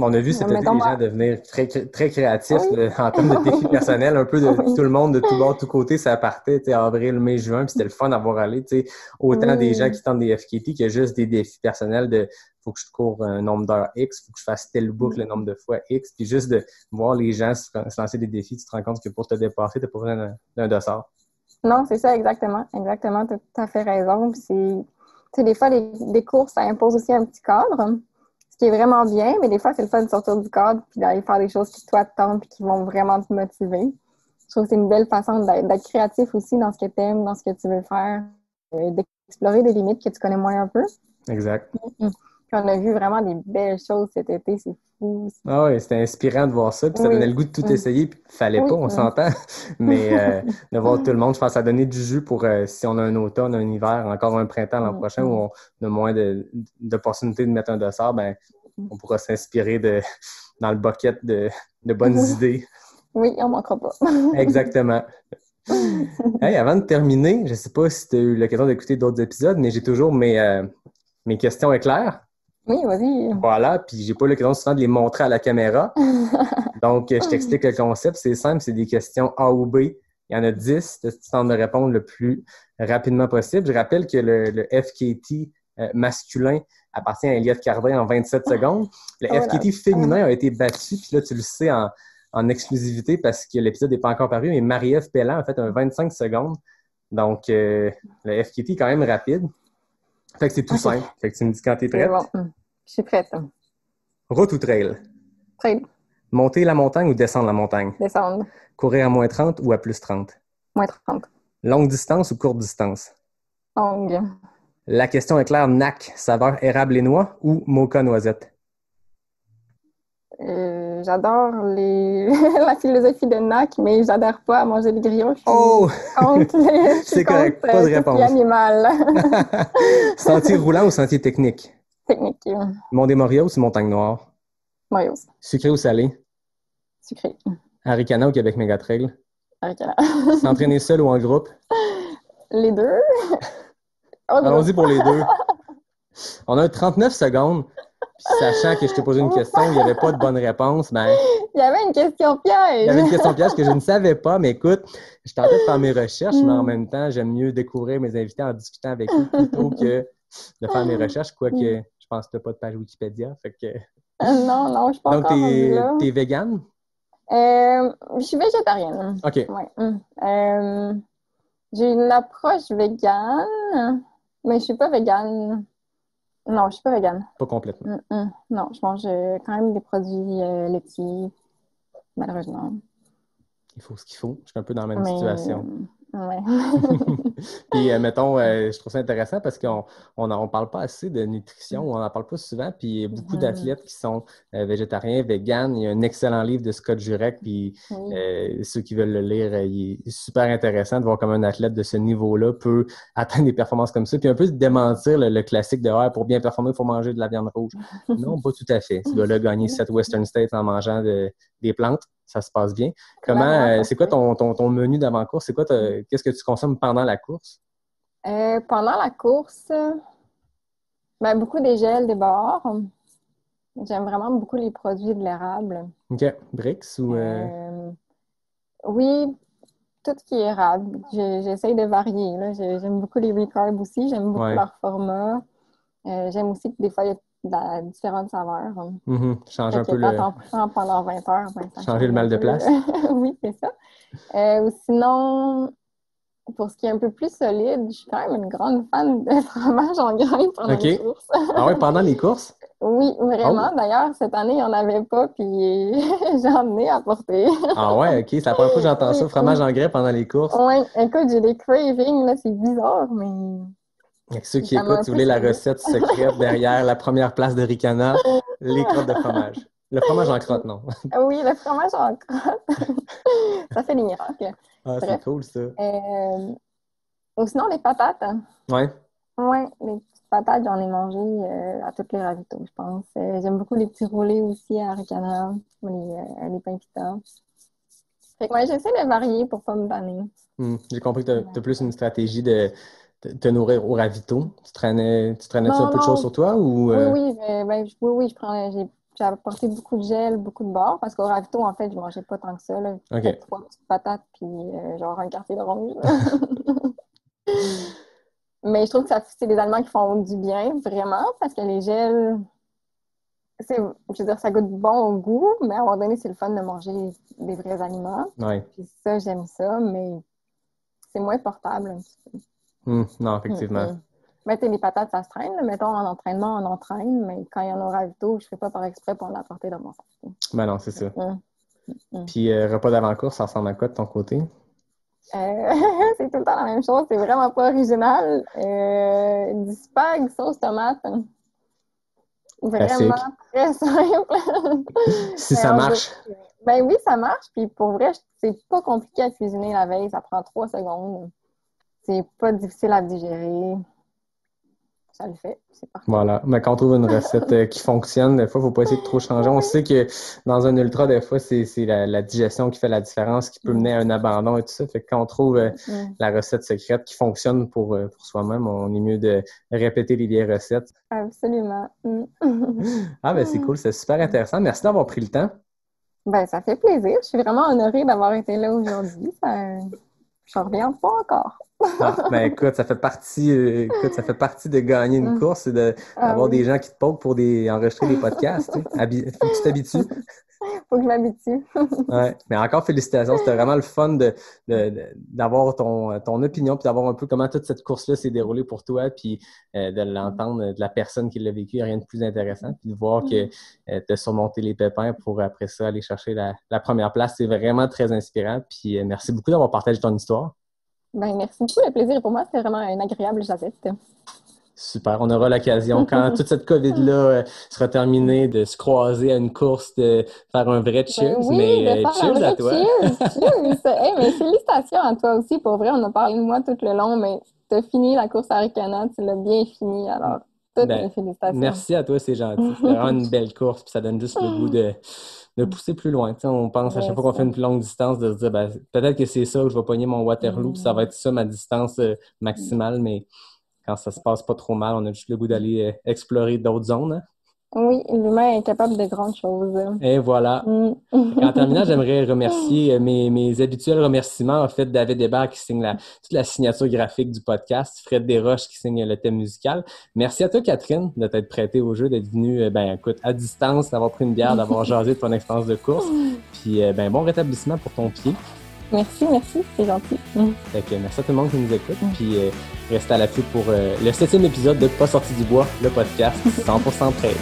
On a vu cet moi- devenir très, très Oui. là, en termes de défis personnels, un peu de Oui. tout le monde, de tout bord, de tout côté, ça partait, tu avril, mai, juin, puis c'était le fun d'avoir allé, tu sais, autant Oui. des gens qui tentent des FKT que juste des défis personnels de faut que je cours un nombre d'heures X, faut que je fasse telle boucle le nombre de fois X, puis juste de voir les gens se, se lancer des défis, tu te rends compte que pour te dépasser, t'as pas besoin d'un- dossard. Non, c'est ça, exactement. Exactement, tu as tout à fait raison. Puis c'est, tu sais, des fois, les, les courses, ça impose aussi un petit cadre, qui est vraiment bien, mais des fois, c'est le fun de sortir du cadre puis d'aller faire des choses qui, toi, te puis qui vont vraiment te motiver. Je trouve que c'est une belle façon d'être, créatif aussi dans ce que tu aimes, dans ce que tu veux faire, euh, d'explorer des limites que tu connais moins un peu. Exact. Puis on a vu vraiment des belles choses cet été, c'est Ah ouais, c'était inspirant de voir ça, puis ça Oui. donnait le goût de tout Mm. essayer, puis fallait Oui, pas, on mm. s'entend. Mais euh, de voir tout le monde, je pense que ça a donné du jus pour euh, si on a un automne, un hiver, encore un printemps l'an Mm, prochain mm. où on a moins d'opportunités de, mettre un dossard, ben on pourra s'inspirer de dans le bucket de, de bonnes Oui. idées. Oui, on manquera pas. Exactement. Hey, avant de terminer, je sais pas si tu as eu l'occasion d'écouter d'autres épisodes, mais j'ai toujours mes, euh, mes questions éclaires. Oui, vas-y. Voilà, puis j'ai pas l'occasion souvent de les montrer à la caméra. Donc, je t'explique le concept. C'est simple, c'est des questions A ou B. Il y en a 10. Tu tentes de répondre le plus rapidement possible. Je rappelle que le, le FKT euh, masculin appartient à Elliot Cardin en 27 secondes. Le Oh FKT féminin a été battu, puis là, tu le sais en, en exclusivité parce que l'épisode n'est pas encore paru, mais Marie-Ève Pellan a fait un 25 secondes. Donc, euh, le FKT est quand même rapide. Fait que c'est tout simple. Fait que tu me dis quand tu es C'est prête. bon. Hum. Je suis prête. Route ou trail? Trail, Monter la montagne ou descendre la montagne? descendre. Courir à moins 30 ou à plus 30? Moins 30. Longue distance ou courte distance? Longue. La question est claire, NAC, saveur érable et noix ou mocha noisette? Euh, j'adore les... la philosophie de NAC, mais j'adhère pas à manger des grillons. Je suis Oh! contre les... C'est correct, pas de réponse. animal. Sentier roulant ou sentier technique? Technique. Mont des Moria ou Montagne Noire? Mario. Sucré ou salé? Sucré. Haricana ou Québec Méga Trail? Aricana. S'entraîner seul ou en groupe? Les deux. Allons-y pour les deux. On a 39 secondes. Puis sachant que je t'ai posé une question il n'y avait pas de bonne réponse, ben, Il y avait une question piège. il y avait une question piège que je ne savais pas, mais écoute, je tentais de faire mes recherches, mais en Mm. même temps, j'aime mieux découvrir mes invités en discutant avec eux plutôt que de faire mes recherches, quoique je pense que tu n'as pas de page Wikipédia. Fait que... Euh, Non, non, je suis pas Donc, là. es vegan? Euh, je suis végétarienne. OK. Ouais. hum. Euh, j'ai une approche végane. mais je suis pas végane. Non, je suis pas végane. Pas complètement. Mm, mm. Non, je mange euh, quand même des produits euh, laitiers, malheureusement. Il faut ce qu'il faut. Je suis un peu dans la même Mais, situation. Ouais. Puis, euh, mettons, euh, je trouve ça intéressant parce qu'on on, parle pas assez de nutrition, on n'en parle pas souvent. Puis, il y a beaucoup d'athlètes qui sont euh, végétariens, véganes. Il y a un excellent livre de Scott Jurek. Puis, ceux qui veulent le lire, il est super intéressant de voir comment un athlète de ce niveau-là peut atteindre des performances comme ça. Puis, un peu démentir le, le classique de ah, pour bien performer, il faut manger de la viande rouge. non, pas tout à fait. Tu dois là gagner 7 Western States en mangeant de- des plantes. Ça se passe bien. Comment, euh, c'est quoi ton, ton, ton menu d'avant-course? C'est quoi, qu'est-ce que tu consommes pendant la course? Euh, pendant la course, ben, beaucoup des gels, des bords. J'aime vraiment beaucoup les produits de l'érable. OK. Brix ou. euh, Euh, oui, tout ce qui est érable. J'essaye de varier. J'aime beaucoup les recarbs aussi. J'aime beaucoup Ouais. leur format. Euh, J'aime aussi que des fois, il y a de la- différentes saveurs. mhm, Change Fait un peu le. prends pendant 20 heures, ben, Changer le change mal de place. oui, c'est ça. Euh, ou sinon, pour ce qui est un peu plus solide, je suis quand même une grande fan de fromage en grains pendant les courses. Ah ouais, pendant les courses? Oui, Oh. vraiment. D'ailleurs, cette année, il n'y en avait pas, puis j'en ai apporté. Ah ouais, OK. C'est la première fois que j'entends ça, fromage en grès pendant les courses. Ouais, écoute, j'ai des cravings, là, c'est bizarre, mais Ceux qui écoutent, si vous voulez la recette secrète derrière la première place de Ricana, les crottes de fromage. Le fromage en crotte, non. Ah oui, le fromage en crotte, ça fait des miracles. Ah, c'est cool, ça. Euh, Ou sinon, les patates. Ouais. Ouais, les petites patates, j'en ai mangé euh, à toutes les ravitaux, je pense. Euh, J'aime beaucoup les petits roulés aussi à Ricana, ou les, les pains pita. Fait que ouais, j'essaie de varier pour pas me banner. Hmm. J'ai compris que tu as, plus une stratégie de te, nourrir au ravito? Tu traînais, tu traînais Non, un peu de choses sur toi ou. Oui, euh, oui, ben, je- oui, oui, je prends, j'ai, j'ai apporté beaucoup de gel, beaucoup de beurre, parce qu'au ravito, en fait, je mangeais pas tant que ça, là. Trois petites patates, puis euh, genre un quartier d'orange. Mais je trouve que ça, c'est des aliments qui font du bien, vraiment, parce que les gels, c'est, je veux dire, ça goûte bon au goût, mais à un moment donné, c'est le fun de manger des vrais aliments. Ouais. Puis ça, j'aime ça, mais c'est moins portable un petit peu. Hmm. Non, effectivement. Mm, mm. Mais les patates, ça se traîne. Mettons, en entraînement, on entraîne, mais quand il y en a au ravito, je ne fais pas par exprès pour l'apporter dans mon sac. Ben non, c'est ça. Puis euh, repas d'avant-course, ça ressemble à quoi de ton côté? Euh, c'est tout le temps la même chose. C'est vraiment pas original. Euh, du spag, sauce tomate. Vraiment très simple. Si ça marche. veut- Ben oui, ça marche. Puis pour vrai, c'est pas compliqué à cuisiner la veille. Ça prend trois secondes. C'est pas difficile à digérer. Ça le fait. C'est parfait. Voilà. Mais quand on trouve une recette euh, qui fonctionne, des fois, il ne faut pas essayer de trop changer. On sait que dans un ultra, des fois, c'est la, la digestion qui fait la différence, qui peut mener à un abandon et tout ça. Fait que quand on trouve euh, Mm. la recette secrète qui fonctionne pour, euh, pour soi-même, on est mieux de répéter les vieilles recettes. Absolument. Ah, ben c'est cool, c'est super intéressant. Merci d'avoir pris le temps. Ben, ça fait plaisir. Je suis vraiment honorée d'avoir été là aujourd'hui. Ça... Je reviens pas encore. Ah, ben écoute, ça fait partie, euh, écoute, ça fait partie de gagner une Mm. course et de- Ah d'avoir oui. des gens qui te poquent pour des, enregistrer des podcasts. tu sais. Habi- Faut que tu t'habitues. Faut que je m'habitue. Ouais. Mais encore félicitations, c'était vraiment le fun de, d'avoir ton, ton opinion puis d'avoir un peu comment toute cette course-là s'est déroulée pour toi puis euh, de l'entendre de la personne qui l'a vécu, il y a rien de plus intéressant. Puis de voir que tu as surmonté les pépins pour après ça aller chercher la, la première place, c'est vraiment très inspirant. Puis euh, merci beaucoup d'avoir partagé ton histoire. Ben, merci beaucoup. Le plaisir pour moi. C'était vraiment un agréable jasette. Super. On aura l'occasion, quand toute cette COVID-là euh, sera terminée, de se croiser à une course, de faire un vrai cheers. Ben oui, mais de euh, faire un cheers vrai à toi. Cheers! cheers! Hey, mais félicitations à toi aussi. Pour vrai, on a parlé de moi tout le long, mais tu as fini la course à Ricana. Tu l'as bien fini. Alors, toutes Ben, mes félicitations. Merci à toi, c'est gentil. C'était vraiment une belle course, puis ça donne juste le goût de, de pousser plus loin. On pense à chaque fois qu'on fait une plus longue distance de se dire ben, peut-être que c'est ça où je vais pogner mon Waterloo, puis ça va être ça ma distance euh, maximale, mais quand ça se passe pas trop mal, on a juste le goût d'aller euh, explorer d'autres zones. hein. Oui, l'humain est capable de grandes choses. Et voilà. Mm. En terminant, j'aimerais remercier euh, mes, mes habituels remerciements. En fait, David Hébert qui signe la, toute la signature graphique du podcast, Fred Desroches qui signe le thème musical. Merci à toi, Catherine, de t'être prêtée au jeu, d'être venue, euh, ben, écoute, à distance, d'avoir pris une bière, d'avoir jasé de ton expérience de course. Puis, euh, ben, bon rétablissement pour ton pied. Merci, merci, c'est gentil. Mm. Fait que merci à tout le monde qui nous écoute. Puis euh, restez à l'affût pour euh, le septième épisode de Pas sorti du bois, le podcast 100% prêt.